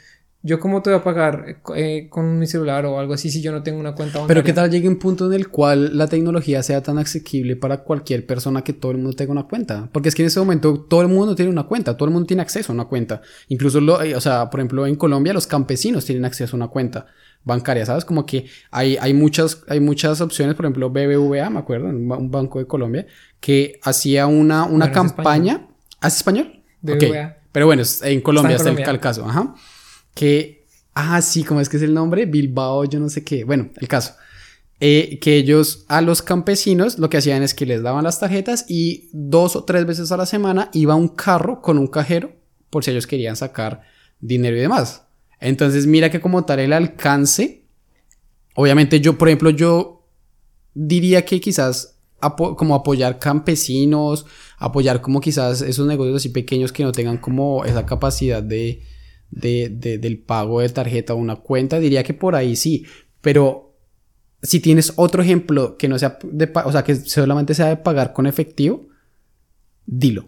yo cómo te voy a pagar eh, con mi celular o algo así si yo no tengo una cuenta bancaria. Pero qué tal llegue un punto en el cual la tecnología sea tan asequible para cualquier persona que todo el mundo tenga una cuenta. Porque es que en ese momento todo el mundo tiene una cuenta, todo el mundo tiene acceso a una cuenta. Incluso, lo, eh, o sea, por ejemplo, en Colombia los campesinos tienen acceso a una cuenta bancaria, ¿sabes? Como que hay, hay, muchas, hay muchas opciones, por ejemplo, BBVA, me acuerdo, un ba- un banco de Colombia, que hacía una, una Bueno, campaña. ¿Hace español? Ok. BBVA. Pero bueno, en Colombia Está el, el caso, ajá. Que, ah, sí, ¿cómo es que es el nombre? Bilbao, yo no sé qué. Bueno, el caso. Eh, que ellos a los campesinos lo que hacían es que les daban las tarjetas y dos o tres veces a la semana iba un carro con un cajero por si ellos querían sacar dinero y demás. Entonces mira que como tal el alcance, obviamente yo, por ejemplo, yo diría que quizás como apoyar campesinos, apoyar como quizás esos negocios así pequeños que no tengan como esa capacidad de, de, de- del pago de tarjeta o una cuenta, diría que por ahí sí, pero si tienes otro ejemplo que no sea de, o sea, que solamente sea de pagar con efectivo, dilo.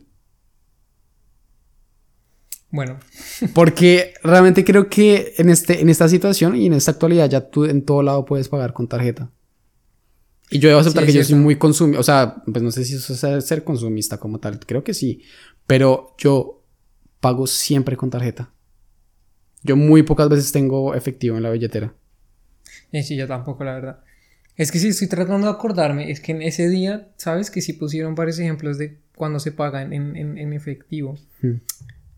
Bueno, Porque realmente creo que en, este, en esta situación y en esta actualidad ya tú en todo lado puedes pagar con tarjeta. Y yo debo aceptar Sí, que yo soy muy consumista, o sea, pues no sé si eso es ser- ser consumista como tal, creo que sí, pero yo pago siempre con tarjeta. Yo muy pocas veces tengo efectivo en la billetera. eh, sí, yo tampoco, la verdad. Es que sí, estoy tratando de acordarme. Es que en ese día, ¿sabes? Que sí pusieron varios ejemplos de cuando se paga en, en, en efectivo. Hmm.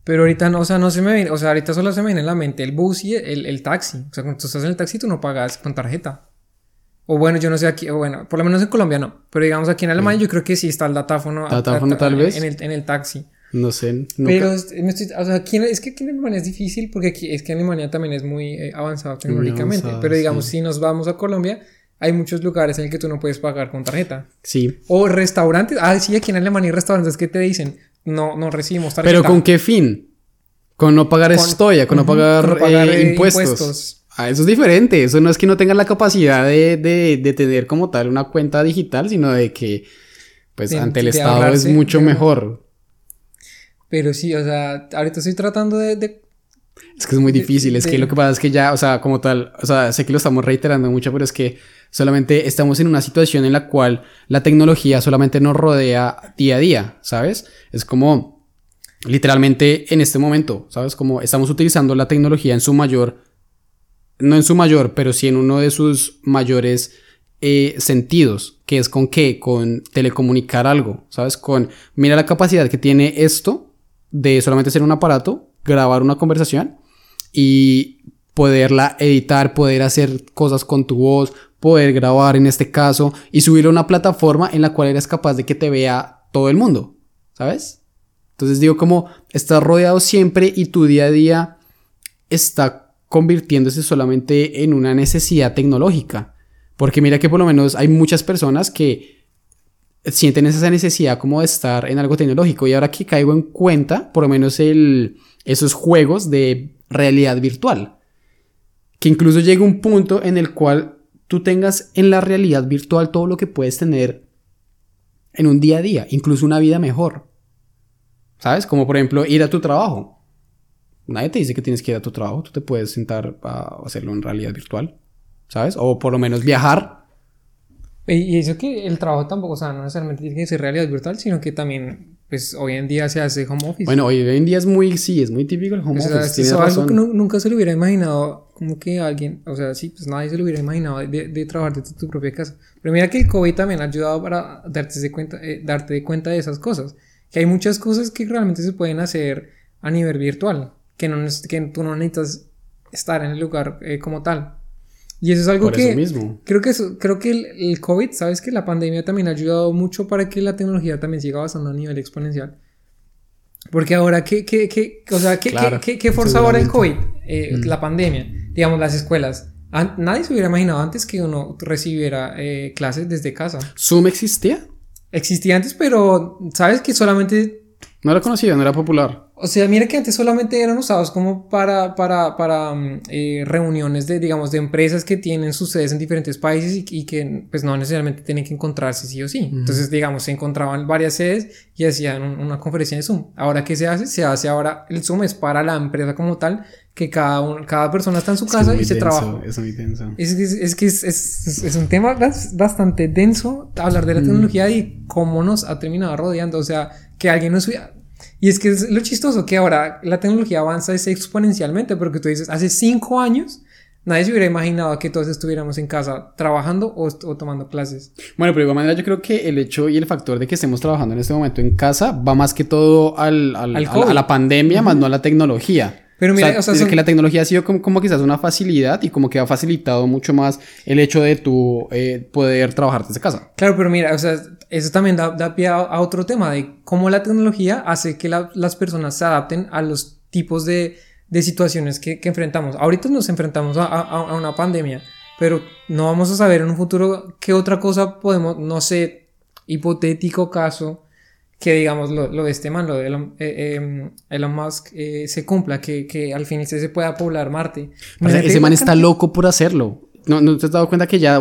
Pero ahorita no, o sea, no se me viene, o sea, ahorita solo se me viene en la mente el bus y el, el taxi. O sea, cuando tú estás en el taxi tú no pagas con tarjeta. O bueno, yo no sé aquí, o bueno, por lo menos en Colombia no. Pero digamos aquí en Alemania yo creo que sí está el datáfono. a- Datáfono, a- tal en- vez. En el, en el taxi. No sé, nunca. Pero es, me estoy- o sea, aquí es que aquí en Alemania es difícil porque aquí, es que Alemania también es muy eh, avanzado tecnológicamente. avanzado, pero digamos, sí. si nos vamos a Colombia, hay muchos lugares en el que tú no puedes pagar con tarjeta. Sí. O restaurantes. Ah, sí, aquí en Alemania hay restaurantes que te dicen, no, no recibimos tarjeta. Pero ¿con qué fin? Con no pagar Con- estoya, con no pagar, con no pagar, eh, eh, impuestos. impuestos. Ah, eso es diferente. Eso no es que no tengan la capacidad de, de, de tener como tal una cuenta digital, sino de que, pues, De- ante el Estado es mucho mejor. Pero sí, o sea, ahorita estoy tratando de... de- Es que es muy de- difícil. Es de- que lo que pasa es que ya, o sea, como tal, o sea, sé que lo estamos reiterando mucho, pero es que solamente estamos en una situación en la cual la tecnología solamente nos rodea día a día, ¿sabes? Es como literalmente en este momento, ¿sabes? Como estamos utilizando la tecnología en su mayor, no en su mayor, pero sí en uno de sus mayores eh, sentidos, que es con qué, con telecomunicar algo, ¿sabes? Con, mira la capacidad que tiene esto de solamente ser un aparato, grabar una conversación y poderla editar, poder hacer cosas con tu voz, poder grabar en este caso y subirlo a una plataforma en la cual eres capaz de que te vea todo el mundo, ¿sabes? Entonces digo como estás rodeado siempre y tu día a día está convirtiéndose solamente en una necesidad tecnológica. Porque mira que por lo menos hay muchas personas que sienten esa necesidad como de estar en algo tecnológico. Y ahora que caigo en cuenta, por lo menos el, esos juegos de realidad virtual. Que incluso llega un punto en el cual tú tengas en la realidad virtual todo lo que puedes tener en un día a día, incluso una vida mejor. ¿Sabes? Como por ejemplo ir a tu trabajo. Nadie te dice que tienes que ir a tu trabajo, tú te puedes sentar a hacerlo en realidad virtual. ¿Sabes? O por lo menos viajar. Y eso que el trabajo tampoco, o sea, no necesariamente tiene que ser realidad virtual, sino que también, pues hoy en día se hace home office. Bueno, hoy en día es muy, sí, es muy típico el home office. Es algo que nunca se lo hubiera imaginado, como que alguien, o sea, sí, pues nadie se lo hubiera imaginado de, de trabajar desde tu, propia casa. Pero mira que el COVID también ha ayudado para darte de cuenta, eh, darte de cuenta de esas cosas. Que hay muchas cosas que realmente se pueden hacer a nivel virtual, que, no, que tú no necesitas estar en el lugar eh, como tal. Y eso es algo que mismo. creo que creo que el, COVID, sabes que la pandemia también ha ayudado mucho para que la tecnología también siga avanzando a nivel exponencial. Porque ahora, ¿qué, qué, qué, o sea, ¿qué, qué, qué forza ahora el COVID? Eh, mm. La pandemia, digamos, las escuelas. nadie se hubiera imaginado antes que uno recibiera eh, clases desde casa. ¿Zoom existía? Existía antes, pero sabes que solamente... No era conocido, no era popular. O sea, mira que antes solamente eran usados como para, para, para mm, eh, reuniones de, digamos, de empresas que tienen sus sedes en diferentes países y, que pues no necesariamente tienen que encontrarse sí o sí. Entonces, digamos, se encontraban varias sedes y hacían una conferencia de Zoom. Ahora, ¿qué se hace? Se hace ahora, el Zoom es para la empresa como tal, que cada, cada persona está en su casa y se trabaja. Es muy denso. Es, es, que es, es, un tema bastante denso hablar de la tecnología y cómo nos ha terminado rodeando. O sea, que alguien nos hubiera y es que es lo chistoso que ahora la tecnología avanza exponencialmente, porque tú dices, hace cinco años nadie se hubiera imaginado que todos estuviéramos en casa trabajando o, tomando clases. Bueno, pero de igual manera yo creo que el hecho y el factor de que estemos trabajando en este momento en casa va más que todo al, al, a la pandemia, más no a la tecnología. Pero mira, o sea, que la tecnología ha sido como, quizás una facilidad y como que ha facilitado mucho más el hecho de tu eh, poder trabajar desde casa. Claro, pero mira, o sea, eso también da, pie a, otro tema de cómo la tecnología hace que las personas se adapten a los tipos de, de situaciones que, que, enfrentamos. Ahorita nos enfrentamos a, a, una pandemia, pero no vamos a saber en un futuro qué otra cosa podemos, no sé, hipotético caso que digamos lo, lo, de este man, lo de Elon, eh, em, Elon Musk, eh, se cumpla, que, que, al fin se pueda poblar Marte. ese man está loco por hacerlo. ¿No, ¿No te has dado cuenta que ya,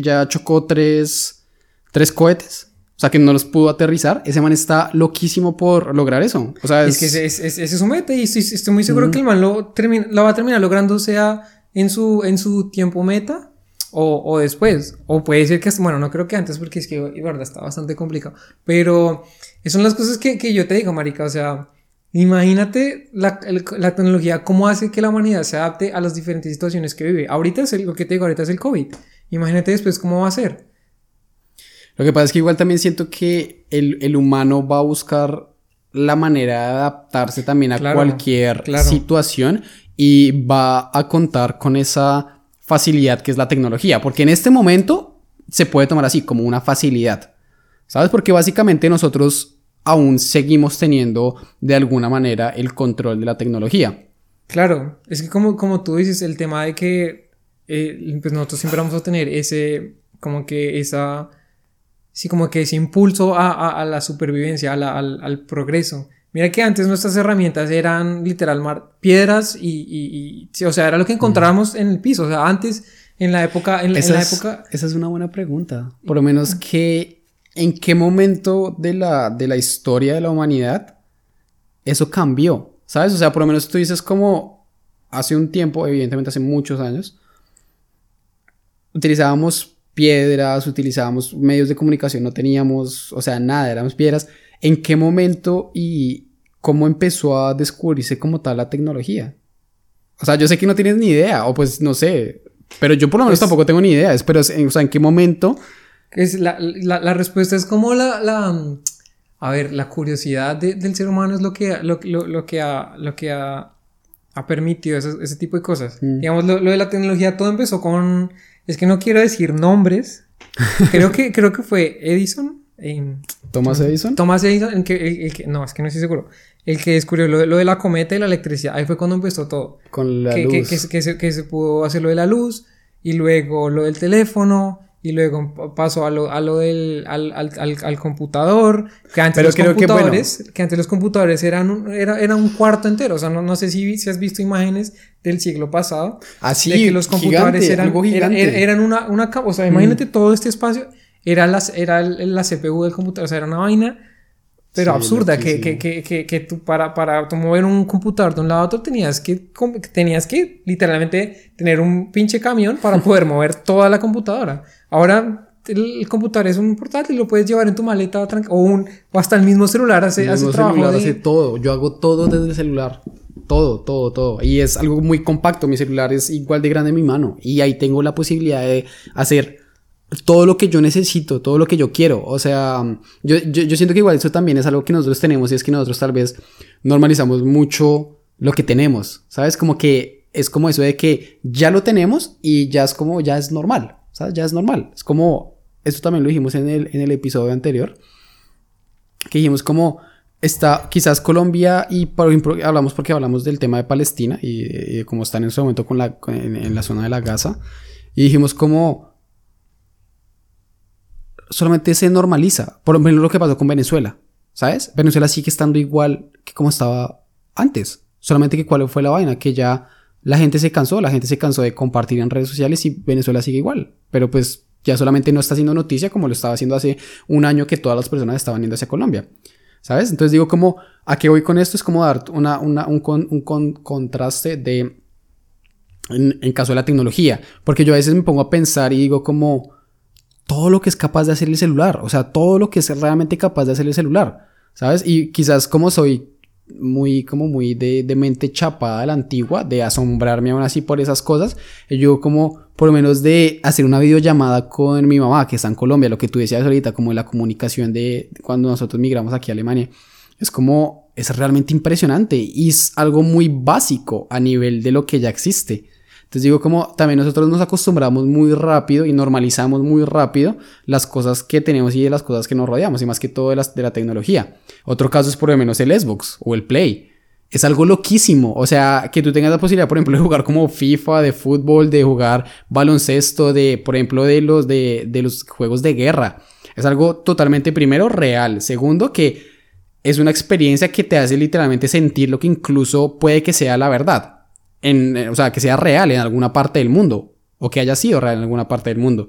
ya chocó tres, tres cohetes? O sea, que no los pudo aterrizar. Ese man está loquísimo por lograr eso. O sea, es, que ese es, es, su meta y estoy, estoy muy seguro que el man lo, lo va a terminar logrando, sea en su, en su tiempo meta o, o, después. O puede ser que, bueno, no creo que antes porque es que, verdad, está bastante complicado. Pero son las cosas que, que yo te digo, marica. O sea, imagínate la, la, tecnología, cómo hace que la humanidad se adapte a las diferentes situaciones que vive. Ahorita es el, lo que te digo, ahorita es el COVID. Imagínate después cómo va a ser. Lo que pasa es que igual también siento que el, el humano va a buscar la manera de adaptarse también a cualquier situación y va a contar con esa facilidad que es la tecnología, porque en este momento se puede tomar así como una facilidad, ¿sabes? Porque básicamente nosotros aún seguimos teniendo de alguna manera el control de la tecnología. Claro, es que como, como tú dices, el tema de que eh, pues nosotros siempre vamos a tener ese, como que esa, sí, como que ese impulso a, a, la supervivencia, al, al progreso. Mira que antes nuestras herramientas eran literal mar, piedras y, y, o sea, era lo que encontrábamos en el piso. O sea, antes, en la época, en, esa la es, época. Esa es una buena pregunta. Por lo menos que, ¿en qué momento de la, de la historia de la humanidad eso cambió? ¿Sabes? O sea, por lo menos tú dices como hace un tiempo, evidentemente hace muchos años, utilizábamos piedras, utilizábamos medios de comunicación, no teníamos, o sea, nada, éramos piedras ¿En qué momento y cómo empezó a descubrirse como tal la tecnología? O sea, yo sé que no tienes ni idea, o pues no sé, pero yo por lo menos pues tampoco tengo ni idea, pero, o sea, ¿en qué momento? Es la, la, respuesta es como la, la, a ver, la curiosidad del ser humano es lo que, lo, lo, que, ha, lo que ha, ha permitido ese, ese, tipo de cosas. Mm. Digamos, lo, de la tecnología, todo empezó con, es que no quiero decir nombres, creo que, creo que fue Edison, ¿Thomas Edison? Thomas Edison, el que, el, que, no, es que no estoy seguro. El que descubrió lo, lo, de la cometa y la electricidad. Ahí fue cuando empezó todo. Con la que, luz. Que, que, se, que, se, pudo hacer lo de la luz y luego lo del teléfono y luego pasó a lo, a lo del al, al, al, computador, que antes Pero los creo que, computadores, que, antes los computadores eran un, era, era un cuarto entero, o sea, no, no sé si, si has visto imágenes del siglo pasado, Así, de que los computadores gigante, eran, algo eran, gigante. eran una, una, ca- o sea, imagínate todo este espacio, era, las, era la CPU del computador, o sea, era una vaina, pero Sí, absurda, que, que, que, que, que tú para, para mover un computador de un lado a otro tenías que, tenías que literalmente tener un pinche camión para poder mover toda la computadora. Ahora el, el computador es un portátil, lo puedes llevar en tu maleta o, un, o hasta el mismo celular hace, El hace mismo trabajo celular de- hace todo. Yo hago todo desde el celular. Todo, todo, todo. Y es algo muy compacto. Mi celular es igual de grande en mi mano. Y ahí tengo la posibilidad de hacer todo lo que yo necesito, todo lo que yo quiero. O sea, yo, yo, yo siento que igual eso también es algo que nosotros tenemos y es que nosotros tal vez normalizamos mucho lo que tenemos. ¿Sabes? Como que es como eso de que ya lo tenemos y ya es como, ya es normal. ¿Sabes? Ya es normal. Es como, esto también lo dijimos en el, en el episodio anterior que dijimos como está quizás Colombia y por hablamos porque hablamos del tema de Palestina y, y están en ese momento con la, en, en la zona de la Gaza y dijimos como solamente se normaliza por ejemplo lo que pasó con Venezuela ¿sabes? Venezuela sigue estando igual que como estaba antes solamente que cuál fue la vaina que ya la gente se cansó la gente se cansó de compartir en redes sociales y Venezuela sigue igual pero pues ya solamente no está haciendo noticia como lo estaba haciendo hace un año que todas las personas estaban yendo hacia Colombia ¿Sabes? Entonces digo como, ¿a qué voy con esto? Es como dar una, un, con- un con- contraste de, en caso de la tecnología, porque yo a veces me pongo a pensar y digo como, todo lo que es capaz de hacer el celular, o sea, todo lo que es realmente capaz de hacer el celular, ¿sabes? Y quizás como soy muy, como muy de, de mente chapada a la antigua, de asombrarme aún así por esas cosas, yo como por lo menos de hacer una videollamada con mi mamá que está en Colombia, lo que tú decías ahorita, como la comunicación de cuando nosotros migramos aquí a Alemania, es como, es realmente impresionante y es algo muy básico a nivel de lo que ya existe. Entonces digo como también nosotros nos acostumbramos muy rápido y normalizamos muy rápido las cosas que tenemos y de las cosas que nos rodeamos y más que todo de, las, de la tecnología. Otro caso es por lo menos el Xbox o el Play. Es algo loquísimo, o sea, que tú tengas la posibilidad, por ejemplo, de jugar como FIFA, de fútbol, de jugar baloncesto, de, por ejemplo, de los, de, de los juegos de guerra. Es algo totalmente, primero, real. Segundo, que es una experiencia que te hace literalmente sentir lo que incluso puede que sea la verdad. En, eh, o sea, que sea real en alguna parte del mundo. O que haya sido real en alguna parte del mundo.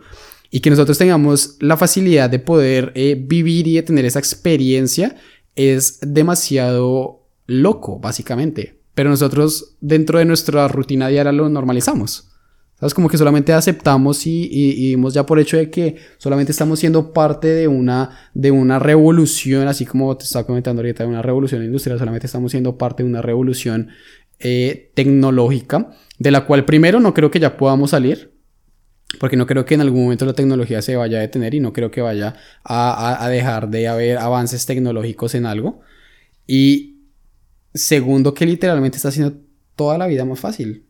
Y que nosotros tengamos la facilidad de poder eh, vivir y tener esa experiencia es demasiado loco, básicamente. Pero nosotros dentro de nuestra rutina diaria lo normalizamos. ¿Sabes? Como que solamente aceptamos y, y, y dimos ya por hecho de que solamente estamos siendo parte de una, de una revolución, así como te estaba comentando ahorita, de una revolución industrial, solamente estamos siendo parte de una revolución eh, tecnológica, de la cual primero no creo que ya podamos salir, porque no creo que en algún momento la tecnología se vaya a detener y no creo que vaya a, a, dejar de haber avances tecnológicos en algo. Y segundo, que literalmente está haciendo toda la vida más fácil.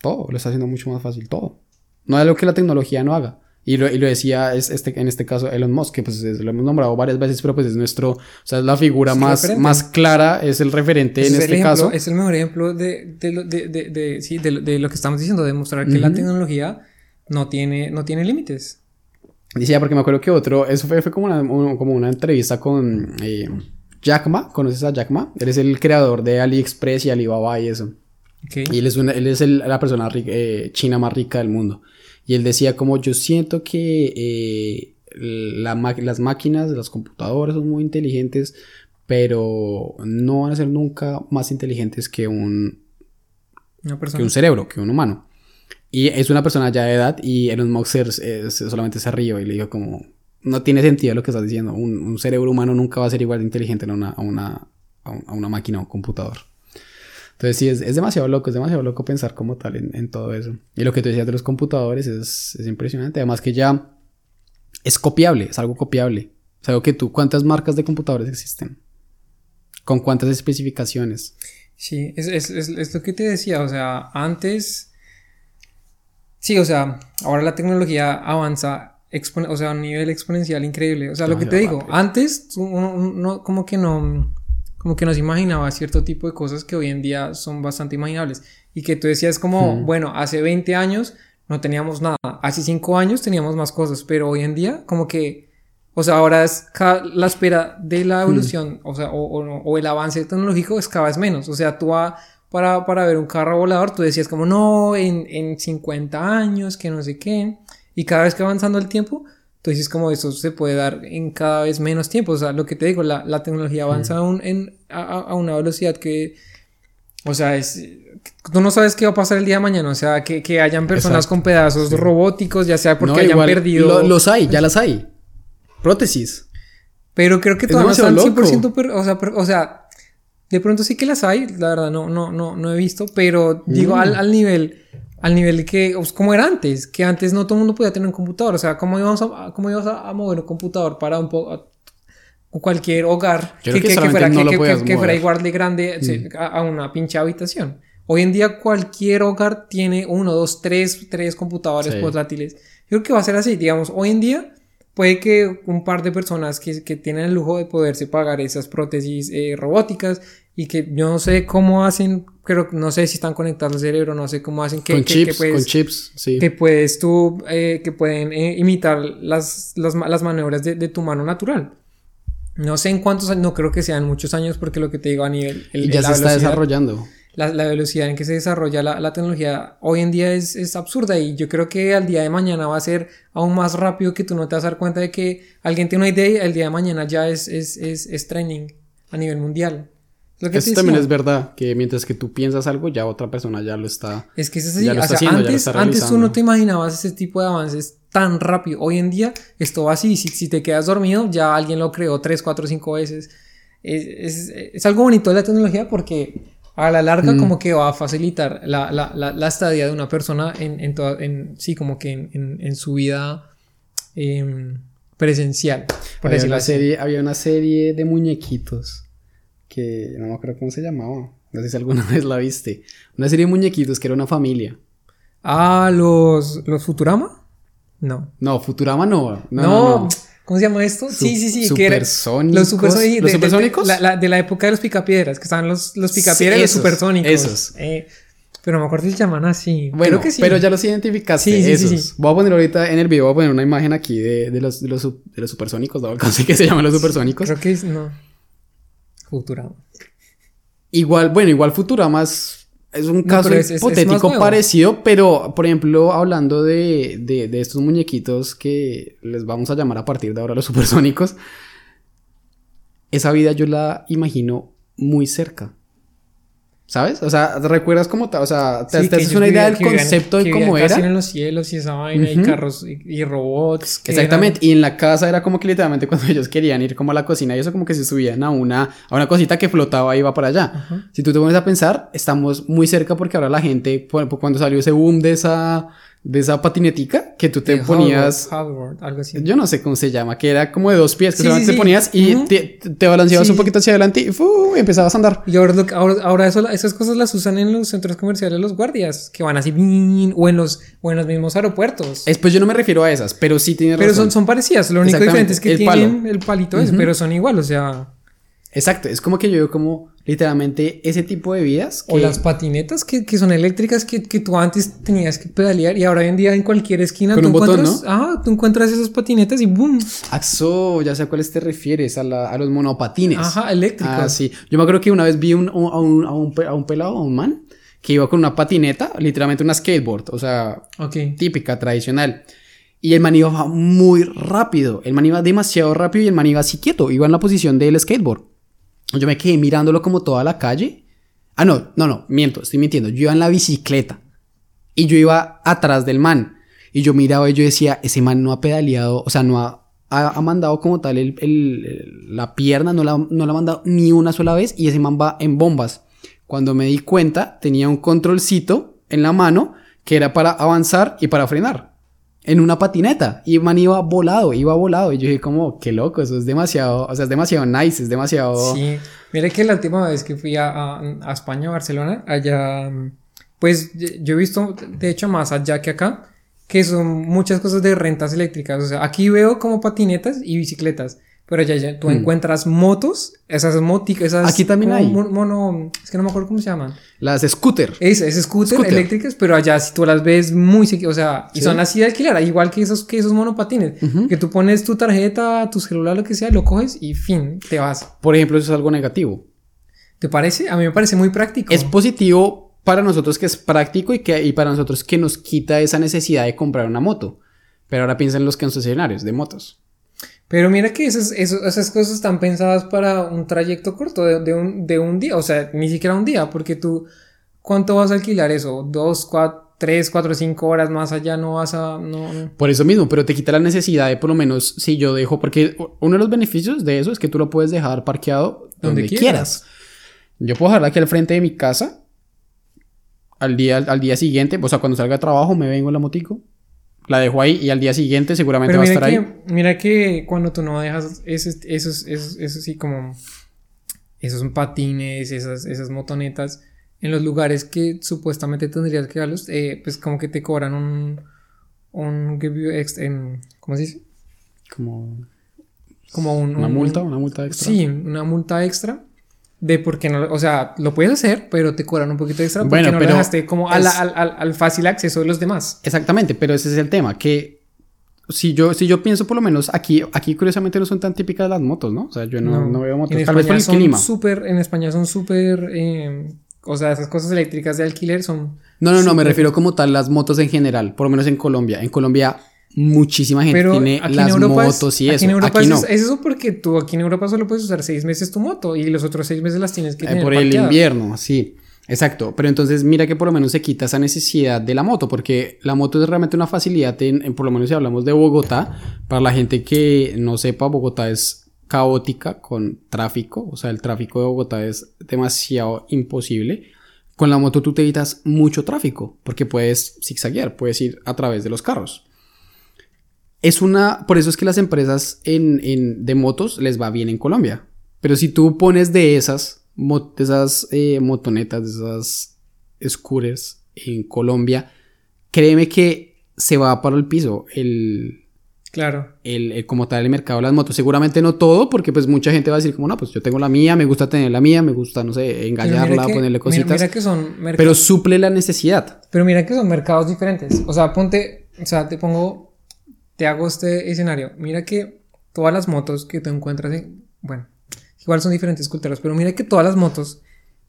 Todo, lo está haciendo mucho más fácil, todo. No es lo que la tecnología no haga. Y lo, y lo decía es este, en este caso Elon Musk, que pues es- lo hemos nombrado varias veces, pero pues es nuestro, o sea, es la figura más, referente. más clara, es el referente en es este ejemplo- caso. Es el mejor ejemplo de, de, lo- de, de, sí, de, lo- que estamos diciendo, de mostrar que la tecnología no tiene, no tiene límites. Decía, porque me acuerdo que otro, eso fue, fue como, una, un- como una entrevista con eh, Jack Ma, ¿conoces a Jack Ma? Él es el creador de AliExpress y Alibaba y eso. Y él es, una- él es el- la persona rica- eh, china más rica del mundo. Y él decía como yo siento que eh, la las máquinas, los computadores son muy inteligentes, pero no van a ser nunca más inteligentes que un, Una que un cerebro, que un humano. Y es una persona ya de edad y Elon Musk solamente se rió y le dijo como, no tiene sentido lo que estás diciendo, un, un cerebro humano nunca va a ser igual de inteligente a una, a una, a un- a una máquina o un computador. Entonces sí, es, es demasiado loco, es demasiado loco pensar como tal en, en todo eso. Y lo que tú decías de los computadores es, es impresionante, además que ya es copiable, es algo copiable. O sea, que tú, ¿cuántas marcas de computadores existen? ¿Con cuántas especificaciones? Sí, es, es, lo que te decía, o sea, antes... Sí, o sea, ahora la tecnología avanza o sea, a un nivel exponencial increíble. O sea, lo que te digo, rápido. antes uno, uno como que no... Como que nos imaginaba cierto tipo de cosas que hoy en día son bastante imaginables. Y que tú decías como, Hmm. bueno, hace 20 años no teníamos nada. Hace cinco años teníamos más cosas, pero hoy en día como que, o sea, ahora es la espera de la hmm. evolución, o sea, o, el avance tecnológico es cada vez menos. O sea, tú para, para ver un carro volador, tú decías como, no, en, en 50 años, que no sé qué. Y cada vez que avanzando el tiempo, tú dices como eso se puede dar en cada vez menos tiempo. O sea, lo que te digo, la, la tecnología avanza aún en, a, a, una velocidad que, o sea, es, tú no sabes qué va a pasar el día de mañana. O sea, que, que hayan personas con pedazos robóticos, ya sea porque hayan perdido. los hay, ya las hay. Prótesis. Pero creo que todavía no están 100%. o, sea, o sea, de pronto sí que las hay, la verdad, no, no, no, no he visto. Pero digo, al, mm. al nivel al nivel que, como era antes, que antes no todo el mundo podía tener un computador, o sea, ¿cómo íbamos a, cómo íbamos a, mover un computador para un poco cualquier hogar que, que, fuera, que, fuera, igual de grande mm. a, una pinche habitación? Hoy en día cualquier hogar tiene uno, dos, tres, tres computadores portátiles. Yo creo que va a ser así, digamos, hoy en día puede que un par de personas que, que tienen el lujo de poderse pagar esas prótesis eh, robóticas y que yo no sé cómo hacen, pero no sé si están conectados al cerebro, no sé cómo hacen que, con chips, con chips, sí. Que puedes tú, eh, que pueden eh, imitar las, las, las maniobras de, de, tu mano natural. No sé en cuántos años, no creo que sean muchos años porque lo que te digo a nivel... El, y ya se está desarrollando. La, la, velocidad en que se desarrolla la, la tecnología hoy en día es, es, absurda y yo creo que al día de mañana va a ser aún más rápido que tú no te vas a dar cuenta de que alguien tiene una idea y el día de mañana ya es, es, es, es training a nivel mundial. Eso también es verdad, que mientras que tú piensas algo, ya otra persona ya lo está. Es que es así. o sea, antes, antes tú no te imaginabas ese tipo de avances tan rápido. Hoy en día, esto va así. Si, si te quedas dormido, ya alguien lo creó tres, cuatro, cinco veces. Es, es, es algo bonito de la tecnología porque a la larga, mm. como que va a facilitar la, la, la, estadía de una persona en, en, en sí, como que en, en su vida em, presencial. Por había, una serie, había una serie de muñequitos que no me acuerdo cómo se llamaba. No sé si alguna vez la viste. Una serie de muñequitos que era una familia. Ah, los, los Futurama? No. No, Futurama no. No. no, ¿Cómo se llama esto? sí, sí, sí. Supersónicos. los supersónicos. ¿Los supersónicos? De, la, de, la, época de los picapiedras, que estaban los, los picapiedras y los supersónicos. Esos. Eh, pero no me acuerdo si se llaman así. Bueno, Creo que sí. pero ya los identificaste. Sí, sí, esos. Sí, voy a poner ahorita en el video, voy a poner una imagen aquí de, de, los, de, los, de los supersónicos. No sé qué se llaman los supersónicos. Creo que es, no. Futurama. Igual, bueno, igual Futurama es, es un caso hipotético parecido, pero por ejemplo, hablando de, de, de, estos muñequitos que les vamos a llamar a partir de ahora los supersónicos, esa vida yo la imagino muy cerca. ¿Sabes? O sea, ¿recuerdas cómo O sea, ¿te, haces una idea del concepto de cómo era? en los cielos y esa vaina, y carros y, robots. Exactamente. Y en la casa era como que literalmente cuando ellos querían ir como a la cocina y eso como que se subían a una, a una cosita que flotaba y iba para allá. Si tú te pones a pensar, estamos muy cerca porque ahora la gente, cuando salió ese boom de esa de esa patinetica que tú te ponías. algo así. Yo no sé cómo se llama, que era como de dos pies que solamente te ponías y te, te, balanceabas un poquito hacia adelante y, empezabas a andar. Y ahora, ahora, eso, esas cosas las usan en los centros comerciales los guardias, que van así o en los, o en los mismos aeropuertos. pues yo no me refiero a esas, pero sí tiene Pero son, son parecidas, lo único diferente es que tienen el palito ese, pero son igual, o sea. Exacto, es como que yo veo como literalmente ese tipo de vidas. O las patinetas que, que son eléctricas que, que, tú antes tenías que pedalear y ahora hoy en día en cualquier esquina Con tú un encuentras, botón, ¿no? Ah, tú encuentras esas patinetas y ¡boom! Axo, ya sé a cuáles te refieres, a, la, a los monopatines. Ajá, eléctricos. Ah, sí. Yo me acuerdo que una vez vi un, a, un, a, un, a un pelado, a un man, que iba con una patineta, literalmente una skateboard, o sea, típica, tradicional. Y el man iba muy rápido. El man iba demasiado rápido y el man iba así quieto. Iba en la posición del skateboard. Yo me quedé mirándolo como toda la calle. Ah, no, no, no, miento, estoy mintiendo. Yo iba en la bicicleta y yo iba atrás del man. Y yo miraba y yo decía, ese man no ha pedaleado, o sea, no ha, ha, mandado como tal el, el, la pierna, no la, no la ha mandado ni una sola vez y ese man va en bombas. Cuando me di cuenta, tenía un controlcito en la mano que era para avanzar y para frenar en una patineta. Y man iba volado, iba volado. Y yo dije como, qué loco, eso es demasiado, o sea, es demasiado nice, es demasiado... Sí, mire que la última vez que fui a, a, España, a Barcelona, allá, pues yo he visto, de hecho, más allá que acá, que son muchas cosas de rentas eléctricas, o sea, aquí veo como patinetas y bicicletas, Pero ya, ya tú Mm. encuentras motos, esas motos, esas... Aquí también hay. mon- Mono, es que no me acuerdo cómo se llaman. Las scooter. Esas, esas scooter, Scooter. eléctricas, pero allá si tú las ves muy o sea, y Sí. son así de alquilar, igual que esos, que esos monopatines, que tú pones tu tarjeta, tu celular, lo que sea, lo coges y fin, te vas. Por ejemplo, eso es algo negativo. ¿Te parece? A mí me parece muy práctico. Es positivo para nosotros que es práctico y, que, y para nosotros que nos quita esa necesidad de comprar una moto. Pero ahora piensa en los concesionarios de motos. Pero mira que esas, esas cosas están pensadas para un trayecto corto de, de un, de un día, o sea, ni siquiera un día, porque tú, ¿cuánto vas a alquilar eso? ¿Dos, cuatro, tres, cuatro, cinco horas más allá no vas a... No, no. Por eso mismo, pero te quita la necesidad de por lo menos si yo dejo, porque uno de los beneficios de eso es que tú lo puedes dejar parqueado donde, Donde quieras. quieras. Yo puedo dejarla aquí al frente de mi casa. Al día, al día siguiente, o sea, cuando salga de trabajo me vengo en la motico. La dejo ahí y al día siguiente seguramente Pero va a estar que, ahí. mira que cuando tú no dejas esos, esos, esos, esos sí como esos patines, esas, esas motonetas, en los lugares que supuestamente tendrías que darlos, eh, pues como que te cobran un, un ¿cómo se dice? Como Como un, una un- multa, una multa extra. Sí, una multa extra. De porque no, o sea, lo puedes hacer, pero te cobran un poquito extra porque Bueno, no pero lo dejaste como al, es- al, al, al fácil acceso de los demás. Exactamente, pero ese es el tema, que si yo, si yo pienso por lo menos aquí, aquí curiosamente no son tan típicas las motos, ¿no? O sea, yo no, no veo motos. En Tal vez por España el clima. son súper, en España son súper, eh, o sea, esas cosas eléctricas de alquiler son... No, no, no, me refiero como tal las motos en general, por lo menos en Colombia. En Colombia muchísima gente Pero tiene aquí en las Europa es- motos y aquí eso. en Europa aquí es, no. es eso porque tú aquí en Europa solo puedes usar seis meses tu moto y los otros seis meses las tienes que Eh, tener por el parqueadas. invierno, sí. Exacto, pero entonces mira que por lo menos se quita esa necesidad de la moto, porque la moto es realmente una facilidad, en, en- por lo menos si hablamos de Bogotá, para la gente que no sepa, Bogotá es caótica con tráfico, o sea, el tráfico de Bogotá es demasiado imposible. Con la moto tú te evitas mucho tráfico, porque puedes zigzaguear, puedes ir a través de los carros. Es una, por eso es que las empresas en, en- de motos les va bien en Colombia. Pero si tú pones de esas, de esas eh, motonetas, de esas scooters en Colombia, créeme que se va para el piso el, Claro. el, el- como tal el mercado de las motos. Seguramente no todo, porque pues mucha gente va a decir como, no, pues yo tengo la mía, me gusta tener la mía, me gusta, no sé, mira que- ponerle mira- cositas. Mira, que son pero suple la necesidad. Pero mira que son mercados diferentes. O sea, ponte, o sea, te pongo, te hago este escenario. Mira que todas las motos que tú encuentras en, bueno, igual son diferentes culturas, pero mira que todas las motos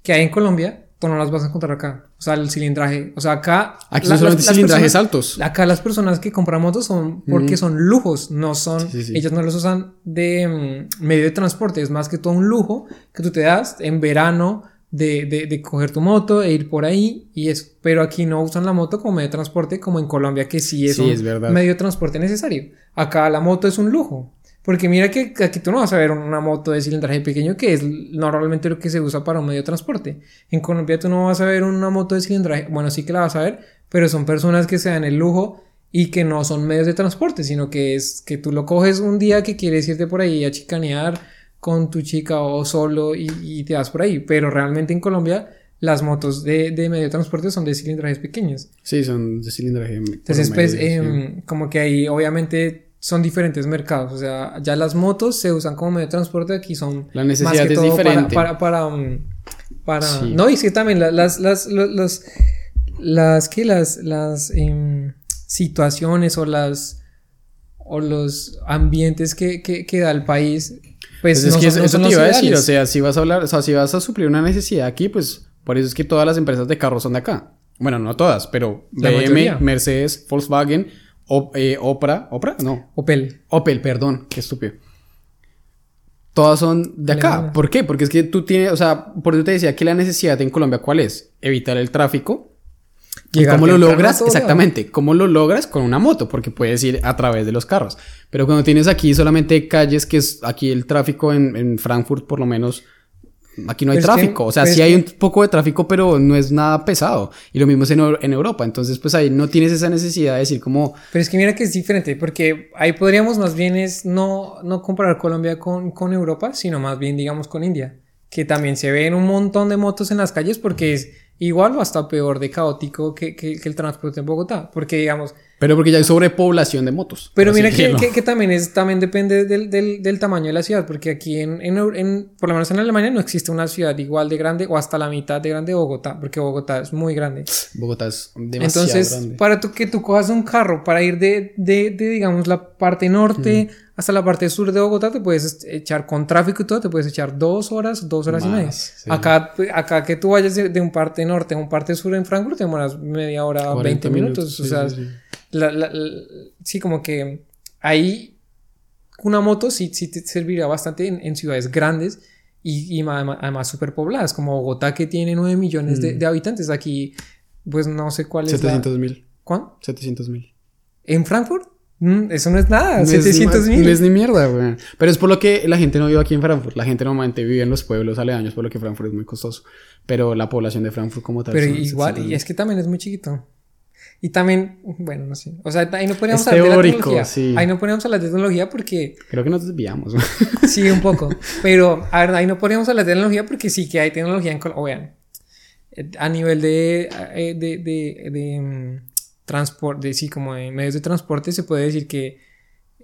que hay en Colombia, tú no las vas a encontrar acá. O sea, el cilindraje, o sea, acá... Aquí la- son solamente las- las cilindrajes personas- altos. Acá las personas que compran motos son porque Mm. son lujos, no son, Sí, sí, ellas no los usan de mm, medio de transporte, es más que todo un lujo que tú te das en verano de, de, de coger tu moto e ir por ahí y eso. Pero aquí no usan la moto como medio de transporte como en Colombia que sí es Sí, un es medio de transporte necesario. Acá la moto es un lujo. Porque mira que aquí tú no vas a ver una moto de cilindraje pequeño que es normalmente lo que se usa para un medio de transporte. En Colombia tú no vas a ver una moto de cilindraje, bueno sí que la vas a ver, pero son personas que se dan el lujo y que no son medios de transporte, sino que es que tú lo coges un día que quieres irte por ahí a chicanear con tu chica o solo y, y te vas por ahí. Pero realmente en Colombia las motos de, de medio de transporte son de cilindrajes pequeños. Sí, son de cilindraje. Entonces, pues, sí. em, como que ahí obviamente son diferentes mercados. O sea, ya las motos se usan como medio de transporte, aquí son La más necesidad que es todo diferente. para, para, para, um, para- Sí. no, y sí también la- las, las, las, las, las, ¿qué? Las, las em, situaciones o las, o los ambientes que, que, que da el país, pues, Pues es no que son- eso, no eso son te iba a decir, o sea, si vas a hablar, o sea, si vas a suplir una necesidad aquí, pues por eso es que todas las empresas de carros son de acá. Bueno, no todas, pero La BM, mayoría. Mercedes, Volkswagen, O- eh, Opra, Opra, no, Opel. Opel, perdón, qué estúpido. Todas son de acá. ¿Por qué? Porque es que tú tienes, o sea, por eso te decía que la necesidad en Colombia, ¿cuál es? Evitar el tráfico. ¿Y Llegar ¿Cómo lo logras? todo lado. Exactamente. ¿Cómo lo logras? Con una moto, porque puedes ir a través de los carros. Pero cuando tienes aquí solamente calles, que es aquí el tráfico en, en Frankfurt, por lo menos, aquí no hay Pero es que- tráfico. o sea, pero sí hay un poco de tráfico, pero no es nada pesado. Y lo mismo es en, en Europa. Entonces, pues ahí no tienes esa necesidad de decir como, Pero es que mira que es diferente, porque ahí podríamos más bien es no, no comparar Colombia con, con Europa, sino más bien digamos con India, que también se ven un montón de motos en las calles porque es igual o hasta peor de caótico que, que, que el transporte en Bogotá, porque digamos, Pero porque ya hay sobrepoblación de motos. Pero mira que, que- que también es también depende del, del, del tamaño de la ciudad, porque aquí en, en, en- por lo menos en Alemania no existe una ciudad igual de grande o hasta la mitad de grande de Bogotá, porque Bogotá es muy grande. Bogotá es demasiado Entonces, grande. para tú, que tú cojas un carro para ir de, de, de, digamos, la parte norte hasta la parte sur de Bogotá, te puedes echar con tráfico y todo, te puedes echar dos horas, dos horas y media. sí. Acá, acá que tú vayas de, de un parte norte a un parte sur en Frankfurt, te demoras media hora, 40 20 minutos. o sí, sea, sí. La- la- la- sí, como que ahí una moto sí, sí te serviría bastante en, en ciudades grandes y, y además superpobladas, como Bogotá que tiene 9 millones Mm. de, de habitantes. Aquí, pues no sé cuál es la... 700 mil. ¿Cuánto? 700 mil. ¿En Frankfurt? Mm, eso no es nada, No es 700 ni- mil. No es ni mierda, güey. Pero es por lo que la gente no vive aquí en Frankfurt. La gente normalmente vive en los pueblos aledaños, por lo que Frankfurt es muy costoso. Pero la población de Frankfurt como tal. Pero igual, 700.000. y es que también es muy chiquito. Y también, bueno, no sé. O sea, ahí no podríamos hablar de la teórico, tecnología. sí. Ahí no podríamos hablar de tecnología porque Creo que nos desviamos. Sí, un poco. Pero, a ver, ahí no podríamos hablar de tecnología porque sí que hay tecnología en Colombia. Vean, eh, a nivel de, eh, de, de, de, transporte, de, sí, como de medios de transporte, se puede decir que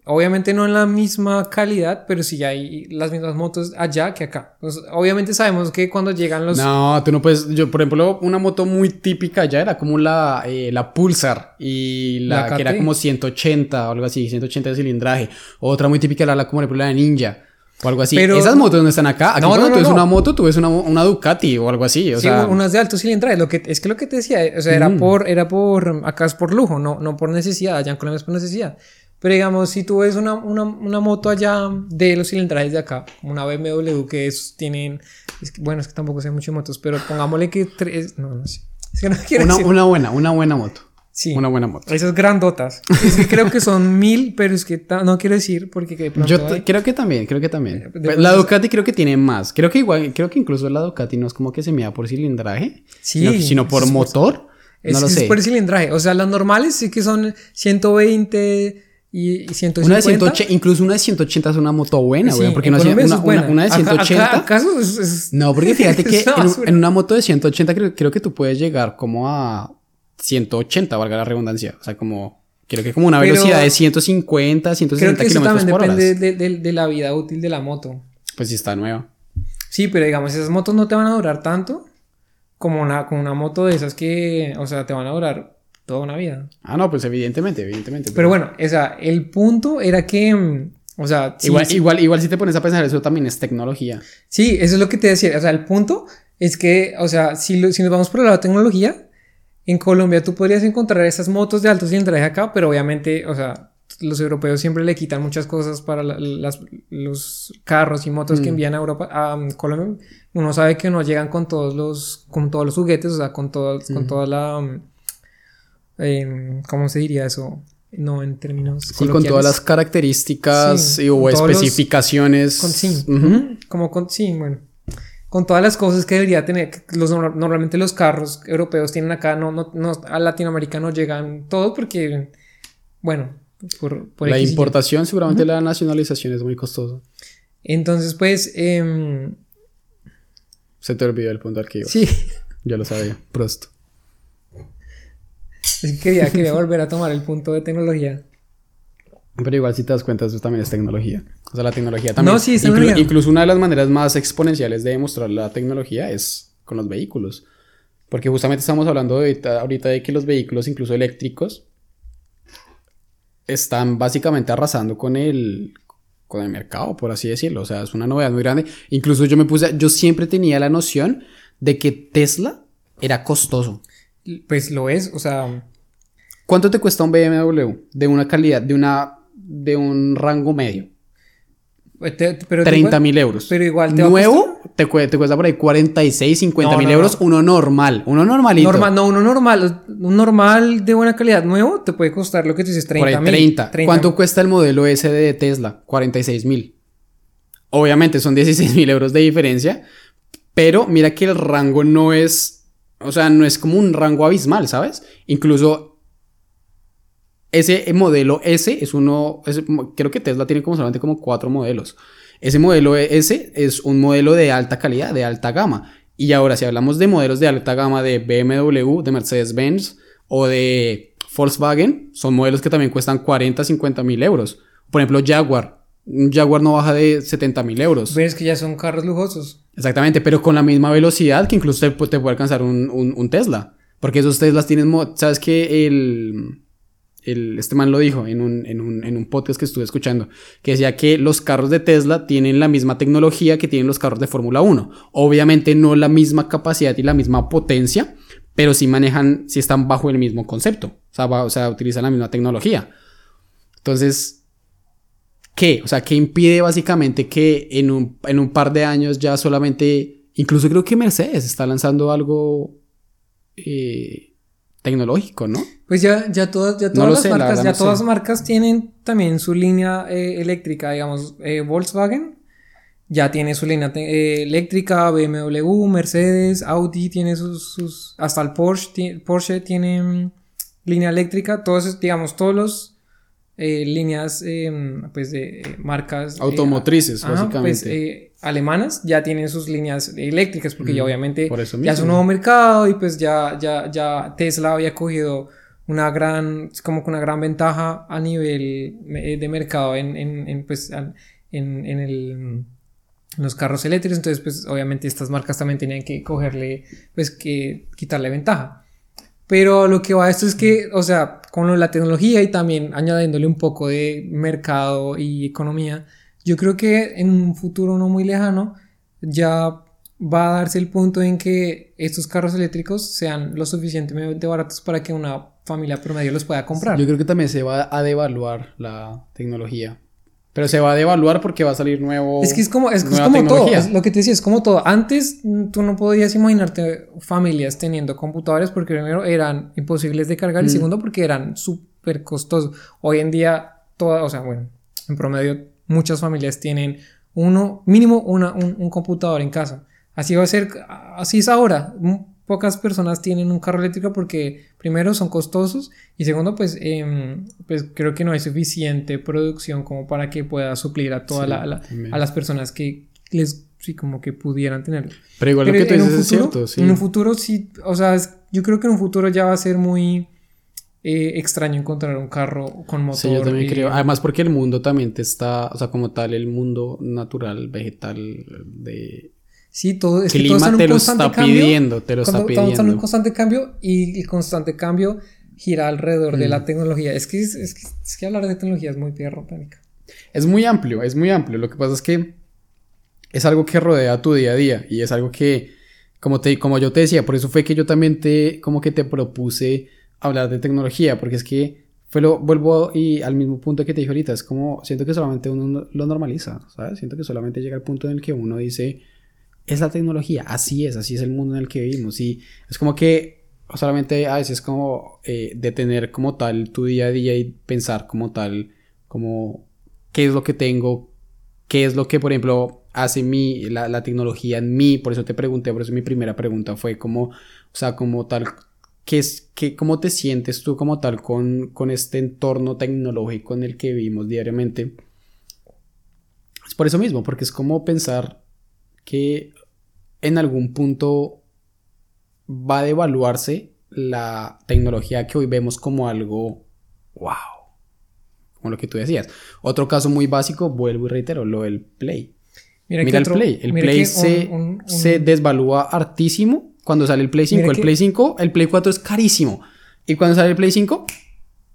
obviamente no en la misma calidad, pero sí hay las mismas motos allá que acá. Entonces, obviamente sabemos que cuando llegan los... No, tú no puedes. Yo, por ejemplo, una moto muy típica ya era como la, eh, la Pulsar y la, La que era como 180 o algo así, 180 de cilindraje. Otra muy típica era la como la Ninja o algo así. Pero- Esas motos no están acá. Aquí No, cuando no, tú no, ves no. una moto, tú ves una, una Ducati o algo así. O Sí, sea, unas de alto cilindraje. Lo que, es que lo que te decía, o sea, era Mm. por, era por, acá es por lujo, no, no por necesidad, allá en Colombia es por necesidad. Pero digamos, si tú ves una, una, una moto allá de los cilindrajes de acá, una BMW que es, tienen, es que- bueno, es que tampoco sé mucho de motos, pero pongámosle que tres, no, no sé. Es que no quiero una, decir. una buena, una buena moto. sí, Una buena moto. esas grandotas. Es que creo que son mil, pero es que no quiero decir porque de Yo hay- creo que también, creo que también. De- Pero la Ducati creo que tiene más. Creo que igual, creo que incluso la Ducati no es como que se mida por cilindraje, Sí, sino, sino por motor. es, no lo es sé. por cilindraje. O sea, las normales sí que son 120 y, y 150. Una de 180, incluso una de 180 es una moto buena, Sí, güey. porque una, Colombia una, eso buena. una- una de Acá- 180. acá- ¿Acaso es, es- No, porque fíjate que en, en una moto de 180 creo, creo que tú puedes llegar como a 180, valga la redundancia. O sea, como. Creo que como una Pero- velocidad de 150, Creo 160 que eso kilómetros también por hora. depende de, de- de la vida útil de la moto. Pues sí, está nueva. Sí, pero digamos, esas motos no te van a durar tanto como una, como una moto de esas que, o sea, te van a durar toda una vida. Ah, no, pues evidentemente, evidentemente. Pero bueno, o sea, el punto era que, mm, o sea, igual, igual, igual si te pones a pensar, eso también es tecnología. Sí, eso es lo que te decía. O sea, el punto es que, o sea, si, lo- si nos vamos por el lado de tecnología, en Colombia tú podrías encontrar esas motos de alto cilindraje acá, pero obviamente, o sea, los europeos siempre le quitan muchas cosas para la- las- los carros y motos que Mm. envían a Europa, a um, Colombia. Uno sabe que no llegan con todos los, con todos los juguetes, o sea, con todo, con Mm. toda la, em, ¿cómo se diría eso? No en términos Sí, con todas las características Sí, y, o los- especificaciones. Con sí. Como con sí, bueno. Con todas las cosas que debería tener. Los, normalmente los carros europeos tienen acá, no, no, no, a Latinoamérica no llegan todos porque, bueno, por, por La importación, seguramente la nacionalización es muy costosa. Entonces, pues, em, Se te olvidó el punto al que iba. sí, Yo lo sabía. Prosto. Es que quería, quería volver a tomar el punto de tecnología. Pero igual si te das cuenta, eso también es tecnología. O sea, la tecnología también. No, sí, es inclu- tecnología. incluso una de las maneras más exponenciales de demostrar la tecnología es con los vehículos. Porque justamente estamos hablando ahorita, ahorita de que los vehículos, incluso eléctricos, están básicamente arrasando con el, con el mercado, por así decirlo. O sea, es una novedad muy grande. Incluso yo me puse, yo siempre tenía la noción de que Tesla era costoso. Pues lo es, o sea, ¿Cuánto te cuesta un BMW de una calidad, de una, de un rango medio? te- pero te- 30 mil euros. pero igual te Nuevo te, cue- te cuesta por ahí 46, 50 No, mil no, euros. Uno normal, uno normalito. Normal, no, uno normal, un normal de buena calidad nuevo te puede costar lo que tú dices, por ahí 30 30. mil. ¿Cuánto cuesta el modelo S de Tesla? 46 mil. Obviamente son 16 mil euros de diferencia. Pero mira que el rango no es. O sea, no es como un rango abismal, ¿sabes? Incluso ese modelo S es uno. creo que Tesla tiene como solamente como cuatro modelos. Ese modelo S es un modelo de alta calidad, de alta gama. Y ahora, si hablamos de modelos de alta gama de BMW, de Mercedes-Benz o de Volkswagen son modelos que también cuestan 40, 50 mil euros. Por ejemplo, Jaguar. Un Jaguar no baja de 70 mil euros. Ves que ya son carros lujosos. Exactamente, pero con la misma velocidad que incluso te, te puede alcanzar un, un, un, Tesla. Porque esos Teslas tienen... ¿Sabes que El, el, este man lo dijo en un, en, un, en un podcast que estuve escuchando. Que decía que los carros de Tesla tienen la misma tecnología que tienen los carros de Fórmula 1. Obviamente no la misma capacidad y la misma potencia pero sí manejan, sí están bajo el mismo concepto, o sea, o sea, utilizan la misma tecnología. Entonces, ¿qué? O sea, ¿qué impide básicamente que en un, en un par de años ya solamente, incluso creo que Mercedes está lanzando algo eh, tecnológico, ¿no? Pues ya, ya todas, ya todas las marcas, ya todas marcas tienen también su línea eh, eléctrica, digamos, eh, Volkswagen ya tiene su línea eléctrica, BMW, Mercedes, Audi tiene sus, hasta el Porsche, Porsche tiene mm, línea eléctrica, todos, digamos, todos los eh, líneas, em, pues, de eh, marcas... Automotrices, pues, básicamente. alemanas ya tienen sus líneas eléctricas, porque ya obviamente ya es un nuevo mercado y pues ya, ya, ya Tesla había cogido una gran, como que una gran ventaja a nivel de mercado en, en, en pues, en, en el los carros eléctricos, entonces pues obviamente estas marcas también tenían que cogerle, pues que quitarle ventaja. Pero lo que va a esto es que, o sea, con la tecnología y también añadiéndole un poco de mercado y economía, yo creo que en un futuro no muy lejano ya va a darse el punto en que estos carros eléctricos sean lo suficientemente baratos para que una familia promedio los pueda comprar. Yo creo que también se va a devaluar la tecnología. Pero se va a devaluar porque va a salir nuevo. Es que es como, es, como todo. lo que te decía, es como todo. Antes mm, tú no podías imaginarte familias teniendo computadores porque primero eran imposibles de cargar y mm. segundo porque eran súper costosos. Hoy en día, todas, o sea, bueno, en promedio muchas familias tienen uno, mínimo una, un, un computador en casa. Así va a ser, así es ahora pocas personas tienen un carro eléctrico porque primero son costosos y segundo pues, em, pues creo que no hay suficiente producción como para que pueda suplir a todas a las personas que les sí como que pudieran tenerlo. Pero igual lo que tú dices es cierto, sí. En un futuro sí, o sea, yo creo que en un futuro ya va a ser muy eh, extraño encontrar un carro con motor. Sí, yo también creo. Además porque el mundo también te está, o sea, como tal, el mundo natural, vegetal de Sí, todo es que todo está en un constante cambio, pidiendo, te lo está pidiendo. Todo está en un constante cambio y el constante cambio gira alrededor de la mm. tecnología. Es que, es, que, es que hablar de tecnología es muy piedra Es muy amplio, es muy amplio. Lo que pasa es que es algo que rodea tu día a día y es algo que, como, te, como yo te decía, por eso fue que yo también te, como que te propuse hablar de tecnología, porque es que fue lo, vuelvo y al mismo punto que te dije ahorita, es como, siento que solamente uno lo normaliza, ¿sabes? Siento que solamente llega al punto en el que uno dice es la tecnología, así es, así es el mundo en el que vivimos. Y es como que solamente a veces como eh, detener como tal tu día a día y pensar como tal, como qué es lo que tengo, qué es lo que, por ejemplo, hace mi, la, tecnología en mí. Por eso te pregunté, por eso mi primera pregunta fue como, o sea, como tal, ¿qué es, qué, ¿cómo te sientes tú como tal con, con este entorno tecnológico en el que vivimos diariamente? Es por eso mismo, porque es como pensar que en algún punto va a devaluarse la tecnología que hoy vemos como algo wow. Como lo que tú decías. Otro caso muy básico, vuelvo y reitero, lo del Play. Mira, el Play. El Play se, se, desvalúa hartísimo cuando sale el Play 5. el Play 5, el Play 4 es carísimo. Y cuando sale el Play 5,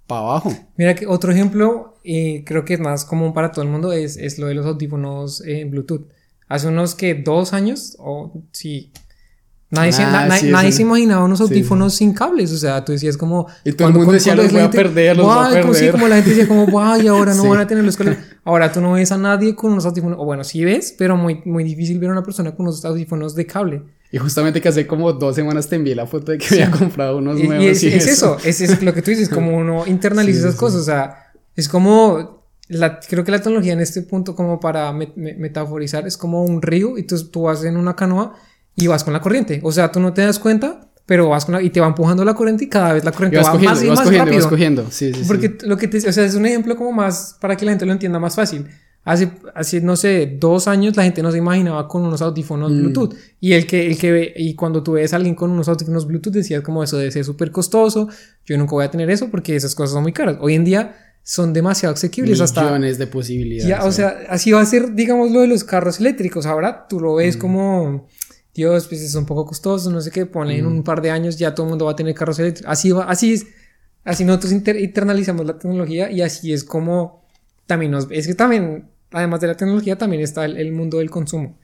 para abajo. Mira que otro ejemplo, y creo que es más común para todo el mundo, es, es lo de los audífonos en Bluetooth hace unos que dos años, o sí. Nadie, se, ah, nadie se imaginaba unos audífonos sin cables, o sea, tú decías como... Y todo el mundo decía, los voy a perder, los voy a perder. Como, como la gente decía como, guay, ahora no van a tener los cables. Ahora tú no ves a nadie con unos audífonos, o bueno, sí ves, pero muy, muy difícil ver a una persona con unos audífonos de cable. Y justamente que hace como dos semanas te envié la foto de que había comprado unos nuevos. Y es, es eso, es, es, lo que tú dices, como uno internaliza esas cosas, o sea, es como creo que la tecnología en este punto, como para metaforizar, es como un río y tú, tú vas en una canoa y vas con la corriente. O sea, tú no te das cuenta, pero vas con la, y te va empujando la corriente y cada vez la corriente va más y más cogiendo, rápido. Vas cogiendo. Sí, sí, Porque lo que te, o sea, es un ejemplo como más para que la gente lo entienda más fácil. Hace, hace, no sé, dos años la gente no se imaginaba con unos audífonos Mm. Bluetooth. Y el que, el que ve, y cuando tú ves a alguien con unos audífonos Bluetooth decías como eso debe ser súper costoso. Yo nunca voy a tener eso porque esas cosas son muy caras. Hoy en día son demasiado asequibles hasta... Millones de posibilidades. Ya, o sea, así va a ser, digamos, lo de los carros eléctricos. Ahora tú lo Mm. ves como, Dios, pues es un poco costoso, no sé qué, ponle en Mm. un par de años ya todo el mundo va a tener carros eléctricos. Así va, así es. Así nosotros inter- internalizamos la tecnología y así es como también nos... Es que también, además de la tecnología, también está el, el mundo del consumo.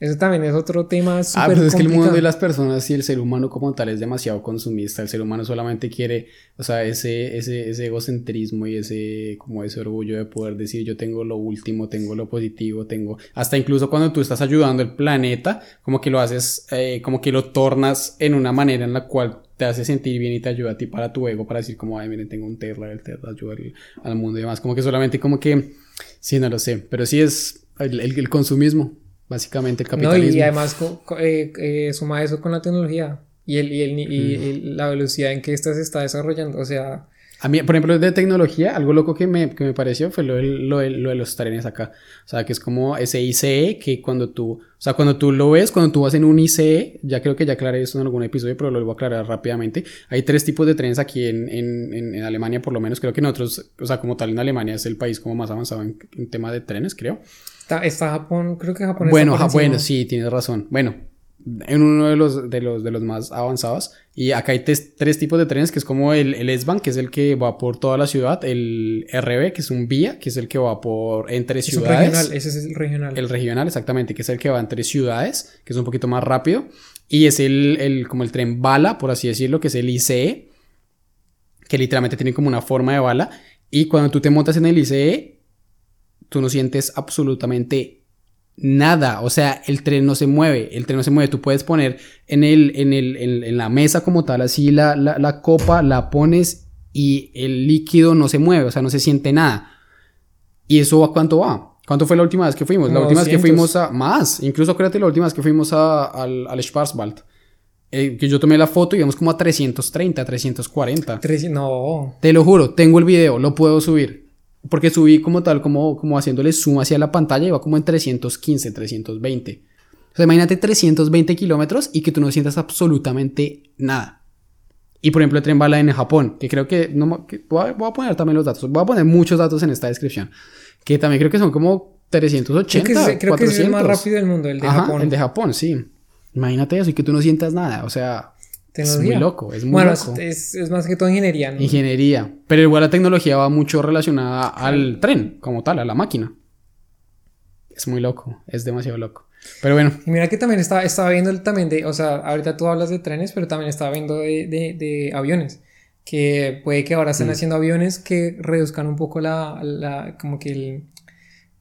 Eso también es otro tema súper Ah, pero es que el mundo complicado. de las personas y el ser humano como tal es demasiado consumista. El ser humano solamente quiere, o sea, ese, ese, ese egocentrismo y ese, como ese orgullo de poder decir yo tengo lo último, tengo lo positivo, tengo, hasta incluso cuando tú estás ayudando al planeta, como que lo haces, eh, como que lo tornas en una manera en la cual te hace sentir bien y te ayuda a ti para tu ego, para decir como, ay, miren, tengo un Tesla, el Tesla ayuda al, al mundo y demás. Como que solamente como que, sí, no lo sé, pero sí es el, el- el consumismo. Básicamente el No, capitalismo. y además co- co- eh, eh, suma eso con la tecnología y, el, y, el, y el- la velocidad en que esta se está desarrollando. O sea, A mí, por ejemplo, de tecnología, algo loco que me, que me pareció fue lo, de los trenes acá. O sea, que es como ese ICE que cuando tú, o sea, cuando tú lo ves, cuando tú vas en un ICE, ya creo que ya aclaré eso en algún episodio, pero lo voy a aclarar rápidamente. Hay tres tipos de trenes aquí en, en, en, Alemania, por lo menos. Creo que nosotros, o sea, como tal en Alemania es el país como más avanzado en, en tema de trenes, creo. está, está Japón, creo que Japón Bueno, está bueno, sí, tienes razón. Bueno, en uno de los, de los, de los más avanzados. Y acá hay tres tipos de trenes, que es como el, el S-Bahn, que es el que va por toda la ciudad. El RB, que es un vía, que es el que va por entre Es ciudades. regional, ese es el regional. El regional, exactamente, que es el que va entre ciudades, que es un poquito más rápido. Y es el, el, como el tren bala, por así decirlo, que es el ICE, que literalmente tiene como una forma de bala. Y cuando tú te montas en el ICE, tú no sientes absolutamente nada. O sea, el tren no se mueve, el tren no se mueve. Tú puedes poner en, el, en, el, en, en la mesa como tal, así la, la, la copa, la pones y el líquido no se mueve, o sea, no se siente nada. ¿Y eso a cuánto va? ¿Cuánto fue la última vez que fuimos? la última vez que 200. fuimos a... Más, incluso acuérdate la última vez que fuimos a, al, al Schwarzwald. Eh, que yo tomé la foto y íbamos como a 330, 340. Tres- no, Te lo juro, tengo el video, lo puedo subir. Porque subí como tal, como, como haciéndole zoom hacia la pantalla y va como en 315, 320. O sea, imagínate 320 kilómetros y que tú no sientas absolutamente nada. Y por ejemplo, el tren bala en Japón, que creo que, no, que voy, a, voy a poner también los datos, voy a poner muchos datos en esta descripción, que también creo que son como 380, creo que, creo que ese es el más 400. rápido del mundo, el de Ajá, Japón. el de Japón, sí. Imagínate eso y que tú no sientas nada, o sea, es muy loco, es muy bueno, loco. es, es más que todo ingeniería. ¿no? Ingeniería. Pero igual la tecnología va mucho relacionada al tren, como tal, a la máquina. Es muy loco, es demasiado loco. Pero bueno, Y mira que también estaba, estaba viendo el también de, o sea, ahorita tú hablas de trenes, pero también estaba viendo de, de, de aviones. Que puede que ahora estén Mm. haciendo aviones que reduzcan un poco la, la como que el,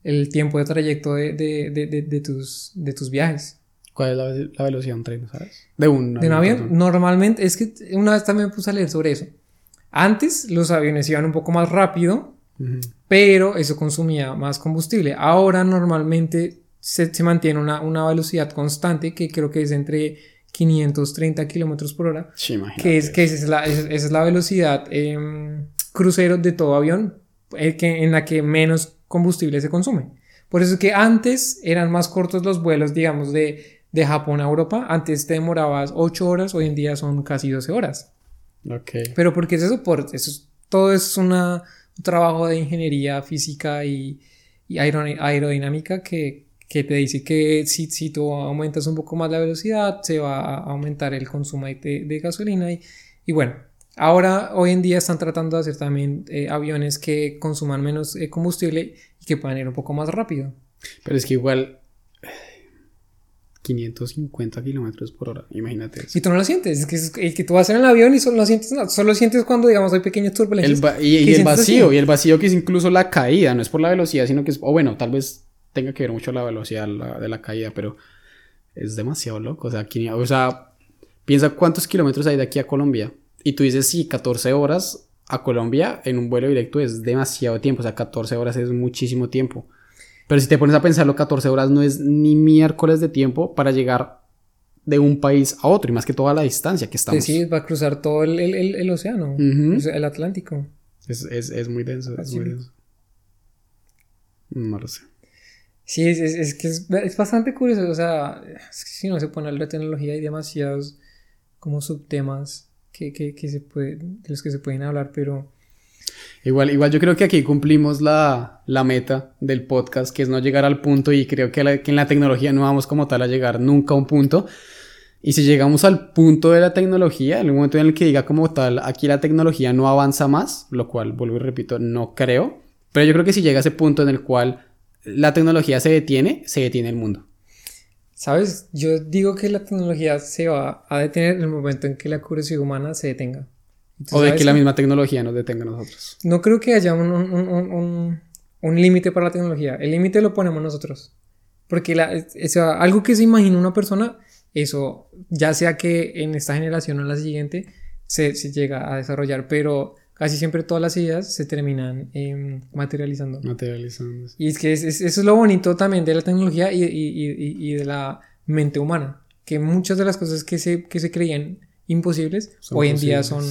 el tiempo de trayecto de, de, de tus, de tus viajes. ¿Cuál es la, la velocidad de un tren, sabes? De un, De un avión, perdón. normalmente, es que una vez también me puse a leer sobre eso. Antes los aviones iban un poco más rápido, Ujú. pero eso consumía más combustible. Ahora normalmente se, se mantiene una, una velocidad constante que creo que es entre 530 kilómetros por hora, Sí, que es que esa es la, esa es la velocidad em, crucero de todo avión eh, que, en la que menos combustible se consume. Por eso es que antes eran más cortos los vuelos, digamos, de, de Japón a Europa. Antes te demorabas 8 horas, hoy en día son casi 12 horas. Ok. Pero porque es eso, por, eso es- todo es una, un trabajo de ingeniería física y, y aerodi- aerodinámica que, que te dice que si, si tú aumentas un poco más la velocidad, se va a aumentar el consumo de, de gasolina. Y, y bueno, ahora, hoy en día están tratando de hacer también eh, aviones que consuman menos eh, combustible y que puedan ir un poco más rápido. Pero es que igual... 550 kilómetros por hora, imagínate eso. Si tú no lo sientes, es que, es que- que tú vas en el avión y solo no sientes nada, solo sientes cuando, digamos, hay pequeñas El turbulencias. va- y, y el vacío, así. y el vacío que es incluso la caída, no es por la velocidad, sino que es, o bueno, tal vez tenga que ver mucho la velocidad la- de la caída, pero es demasiado loco. O sea, aquí- o sea, piensa cuántos kilómetros hay de aquí a Colombia. Y tú dices, sí, 14 horas a Colombia en un vuelo directo es demasiado tiempo, o sea, 14 horas es muchísimo tiempo. Pero si te pones a pensarlo, 14 horas no es ni miércoles de tiempo para llegar de un país a otro, y más que toda la distancia que estamos. sí, va a cruzar todo el, el- el- el océano, el Atlántico. Es, es, es muy denso, es muy denso. No lo sé. Sí, es, es, es que es, es, bastante curioso, o sea, es que si no se pone la tecnología hay demasiados como subtemas que, que, que se puede, de los que se pueden hablar, pero... Igual, igual yo creo que aquí cumplimos la, la meta del podcast, que es no llegar al punto y creo que, en la tecnología no vamos como tal a llegar nunca a un punto. Y si llegamos al punto de la tecnología, el momento en el que diga como tal, aquí la tecnología no avanza más, lo cual, vuelvo y repito, no creo, pero yo creo que si llega a ese punto en el cual la tecnología se detiene, se detiene el mundo. ¿Sabes? Yo digo que la tecnología se va a detener en el momento en que la curiosidad humana se detenga. O de que la misma tecnología nos detenga a nosotros. No creo que haya un, un, un, un límite para la tecnología. El límite lo ponemos nosotros. Porque la, algo que se imagina una persona, eso, ya sea que en esta generación o en la siguiente, se, se llega a desarrollar. Pero casi siempre todas las ideas se terminan eh, materializando. Materializando. Y es que es, es, eso es lo bonito también de la tecnología y, y, y, y, de la mente humana, que muchas de las cosas que se, que se creían imposibles son hoy en posibles. día son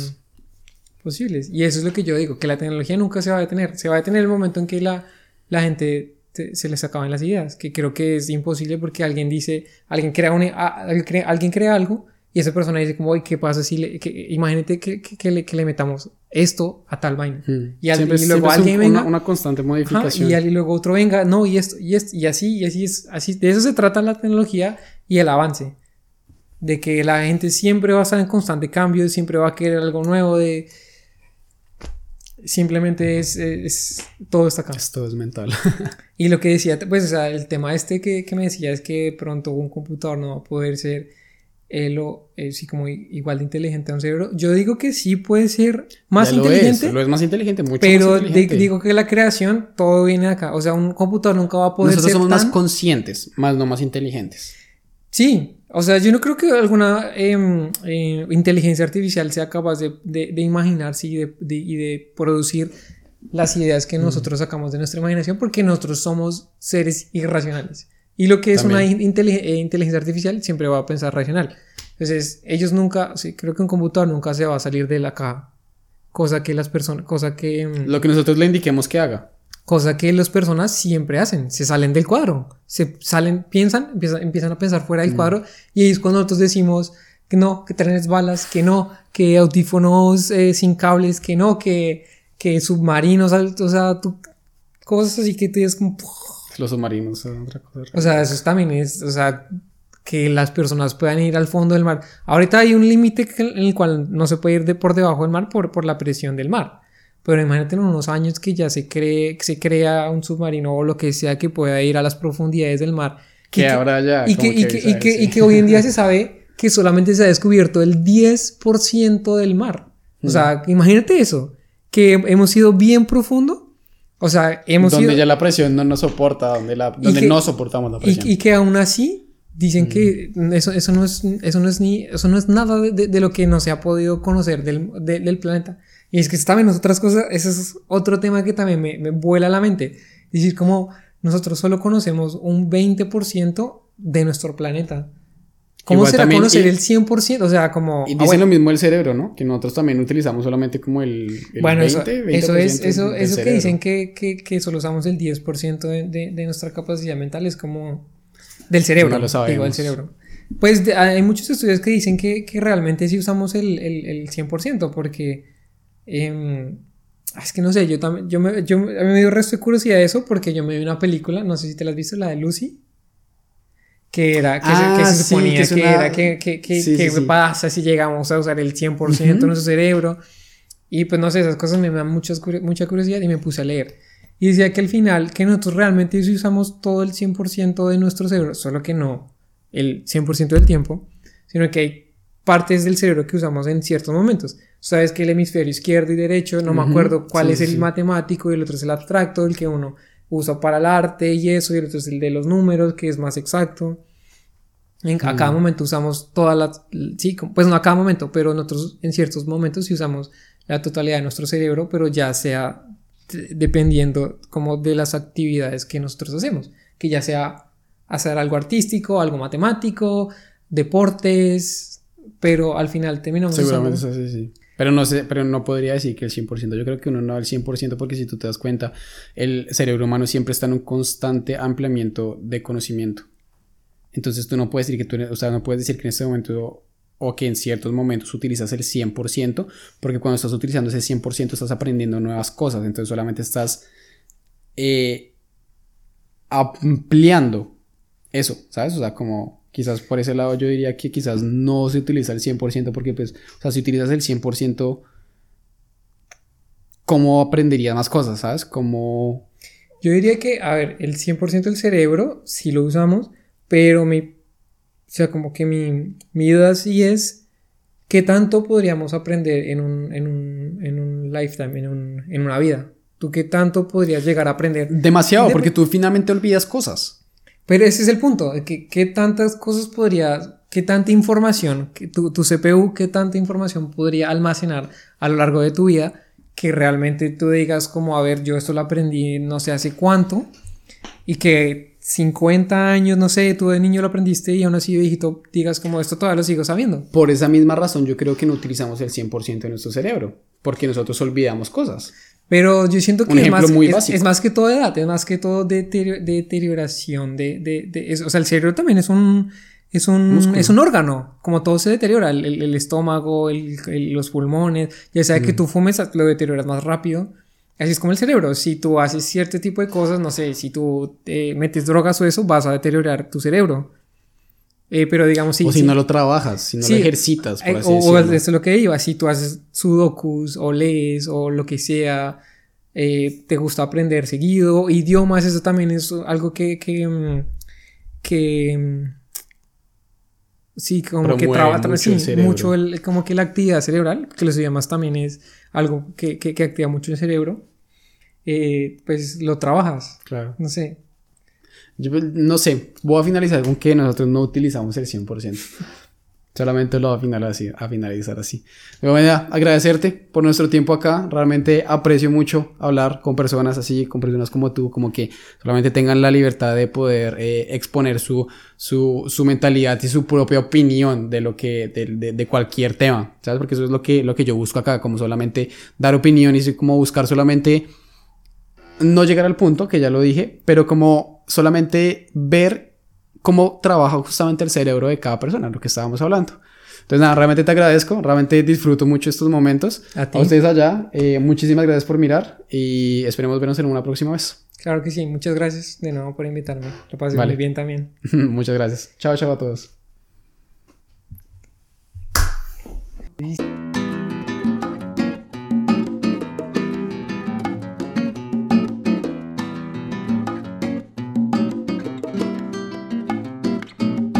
posibles. Y eso es lo que yo digo, que la tecnología nunca se va a detener. Se va a detener el momento en que la, la gente te, se les acaban las ideas, que creo que es imposible porque alguien dice, alguien crea, un, alguien crea algo y esa persona dice como, ¿qué pasa si le, que, imagínate que, que, que, le, que le metamos esto a tal vaina? Hmm. Y, al, siempre, y, luego alguien un, venga... Una, una, constante modificación. Ajá, y, y, luego otro venga, no, y esto, y esto, y así, y así es, así, de eso se trata la tecnología y el avance. De que la gente siempre va a estar en constante cambio, siempre va a querer algo nuevo, de... Simplemente es, es todo está acá. Todo es mental. y lo que decía, pues, o sea, el tema este que, que me decía es que pronto un computador no va a poder ser él o eh, sí como igual de inteligente a un cerebro. Yo digo que sí puede ser más ya inteligente. Lo es, lo es más inteligente, mucho pero más inteligente. digo que la creación todo viene acá. O sea, un computador nunca va a poder Nosotros ser somos tan... más conscientes, más no más inteligentes. Sí, o sea, yo no creo que alguna eh, eh, inteligencia artificial sea capaz de, de, de imaginarse y de, de, y de producir las ideas que nosotros sacamos de nuestra imaginación porque nosotros somos seres irracionales. Y lo que es También. una inteligencia artificial siempre va a pensar racional. Entonces, ellos nunca, sí, creo que un computador nunca se va a salir de la caja. Cosa que las personas, cosa que... Lo que nosotros le indiquemos que haga. Cosa que las personas siempre hacen, se salen del cuadro, se salen, piensan, empiezan, empiezan a pensar fuera del mm. cuadro y ahí es cuando nosotros decimos que no, que trenes balas, que no, que audífonos eh, sin cables, que no, que, que submarinos, o sea, tú, cosas así que tú dices como... Los submarinos son otra cosa. O sea, eso también es, o sea, que las personas puedan ir al fondo del mar. Ahorita hay un límite en el cual no se puede ir de por debajo del mar por, por la presión del mar. Pero imagínate en unos años que ya se, cree, se crea un submarino o lo que sea que pueda ir a las profundidades del mar. Que, que ahora ya. Y que, y, que, y, que, y que hoy en día se sabe que solamente se ha descubierto el 10% del mar. O sea, mm. imagínate eso. Que hemos ido bien profundo o sea, hemos Donde ido... ya la presión no nos soporta, donde, la, donde que, no soportamos la presión. Y, y, que aún así dicen mm. que eso, eso, no es, eso, no es ni, eso no es nada de, de, de lo que no se ha podido conocer del, de, del planeta. Y es que también otras cosas, ese es otro tema que también me, me vuela la mente. Es decir, como nosotros solo conocemos un 20% de nuestro planeta. ¿Cómo será también, conocer y, el 100%? O sea, como... Y dice ah, bueno. lo mismo el cerebro, ¿no? Que nosotros también utilizamos solamente como el, el bueno, 20, eso, 20 eso es, eso, eso que dicen que, que, que, solo usamos el 10% de, de, de, nuestra capacidad mental es como... Del cerebro, no lo digo, del cerebro. Pues de, hay muchos estudios que dicen que, que realmente sí usamos el, el, el 100% porque... Eh, es que no sé, yo también... Yo me, yo, a mí me dio resto de curiosidad eso porque yo me vi una película, no sé si te la has visto, la de Lucy que era, que, ah, se, que se suponía sí, que, una... era, que, que, que, sí, que sí, pasa si llegamos a usar el 100% uh -huh. de nuestro cerebro. Y pues no sé, esas cosas me dan muchas, mucha curiosidad y me puse a leer. Y decía que al final, que nosotros realmente sí usamos todo el 100% de nuestro cerebro, solo que no el 100% del tiempo, sino que hay partes del cerebro que usamos en ciertos momentos. Sabes que el hemisferio izquierdo y derecho, no uh -huh. me acuerdo cuál es el matemático y el otro es el abstracto, el que uno usa para el arte y eso, y el otro es el de los números, que es más exacto. En, a cada momento usamos todas las, sí, pues no a cada momento, pero nosotros en ciertos momentos sí usamos la totalidad de nuestro cerebro, pero ya sea dependiendo como de las actividades que nosotros hacemos, que ya sea hacer algo artístico, algo matemático, deportes, pero al final terminamos Seguramente usando... sí, sí. Pero no sé, pero no podría decir que el 100%. Yo creo que uno no el 100% porque si tú te das cuenta, el cerebro humano siempre está en un constante ampliamiento de conocimiento. Entonces tú no puedes decir que tú, o sea, no puedes decir que en este momento o que en ciertos momentos utilizas el 100%, porque cuando estás utilizando ese 100% estás aprendiendo nuevas cosas, entonces solamente estás eh, ampliando eso, ¿sabes? O sea, como quizás por ese lado yo diría que quizás no se utiliza el 100% porque pues, o sea, si utilizas el 100%, ¿cómo aprenderías más cosas, ¿sabes? Como... Yo diría que, a ver, el 100% del cerebro sí lo usamos, pero mi, o sea, como que mi, mi duda sí es qué tanto podríamos aprender en un, en un, en un lifetime, en, un, en una vida. ¿Tú qué tanto podrías llegar a aprender? Demasiado, porque tú finalmente olvidas cosas. Pero ese es el punto, que qué tantas cosas podrías, qué tanta información, que tu, tu CPU, qué tanta información podría almacenar a lo largo de tu vida que realmente tú digas como, a ver, yo esto lo aprendí no sé hace cuánto y que 50 años, no sé, tú de niño lo aprendiste y aún así viejito digas como esto todavía lo sigo sabiendo. Por esa misma razón yo creo que no utilizamos el 100% de nuestro cerebro, porque nosotros olvidamos cosas. Pero yo siento que es, más, es, es, más que todo edad, es más que todo de deterioración de, de, de eso. O sea, el cerebro también es un, es un, es un órgano, como todo se deteriora, el, el, estómago, el, los pulmones, ya sea que tú fumes, lo deterioras más rápido. Así es como el cerebro, si tú haces cierto tipo de cosas, no sé, si tú te metes drogas o eso, vas a deteriorar tu cerebro. Eh, pero digamos, si, o si, no lo trabajas, si no lo ejercitas, por así o, o, eso es lo que iba, si tú haces sudokus o lees o lo que sea, eh, te gusta aprender seguido, idiomas, eso también es algo que, que, mm, que mm, sí, como que trabaja mucho, mucho el, como que la actividad cerebral, que los idiomas también es algo que, que, que activa mucho el cerebro, eh, pues lo trabajas. Claro. No sé. Yo pues, no sé, voy a finalizar con que nosotros no utilizamos el 100%. Solamente lo voy a, finalizar así, a finalizar así. Me voy a agradecerte por nuestro tiempo acá. Realmente aprecio mucho hablar con personas así, con personas como tú, como que solamente tengan la libertad de poder eh, exponer su, su, su, mentalidad y su propia opinión de lo que, de, de, de, cualquier tema, ¿sabes? Porque eso es lo que, lo que yo busco acá, como solamente dar opiniones y como buscar solamente no llegar al punto, que ya lo dije, pero como solamente ver cómo trabaja justamente el cerebro de cada persona, lo que estábamos hablando. Entonces, nada, realmente te agradezco, realmente disfruto mucho estos momentos. A, ti. a ustedes allá, eh, muchísimas gracias por mirar y esperemos vernos en una próxima vez. Claro que sí, muchas gracias de nuevo por invitarme. Lo pasé vale. muy bien también. muchas gracias. Chao, chao a todos.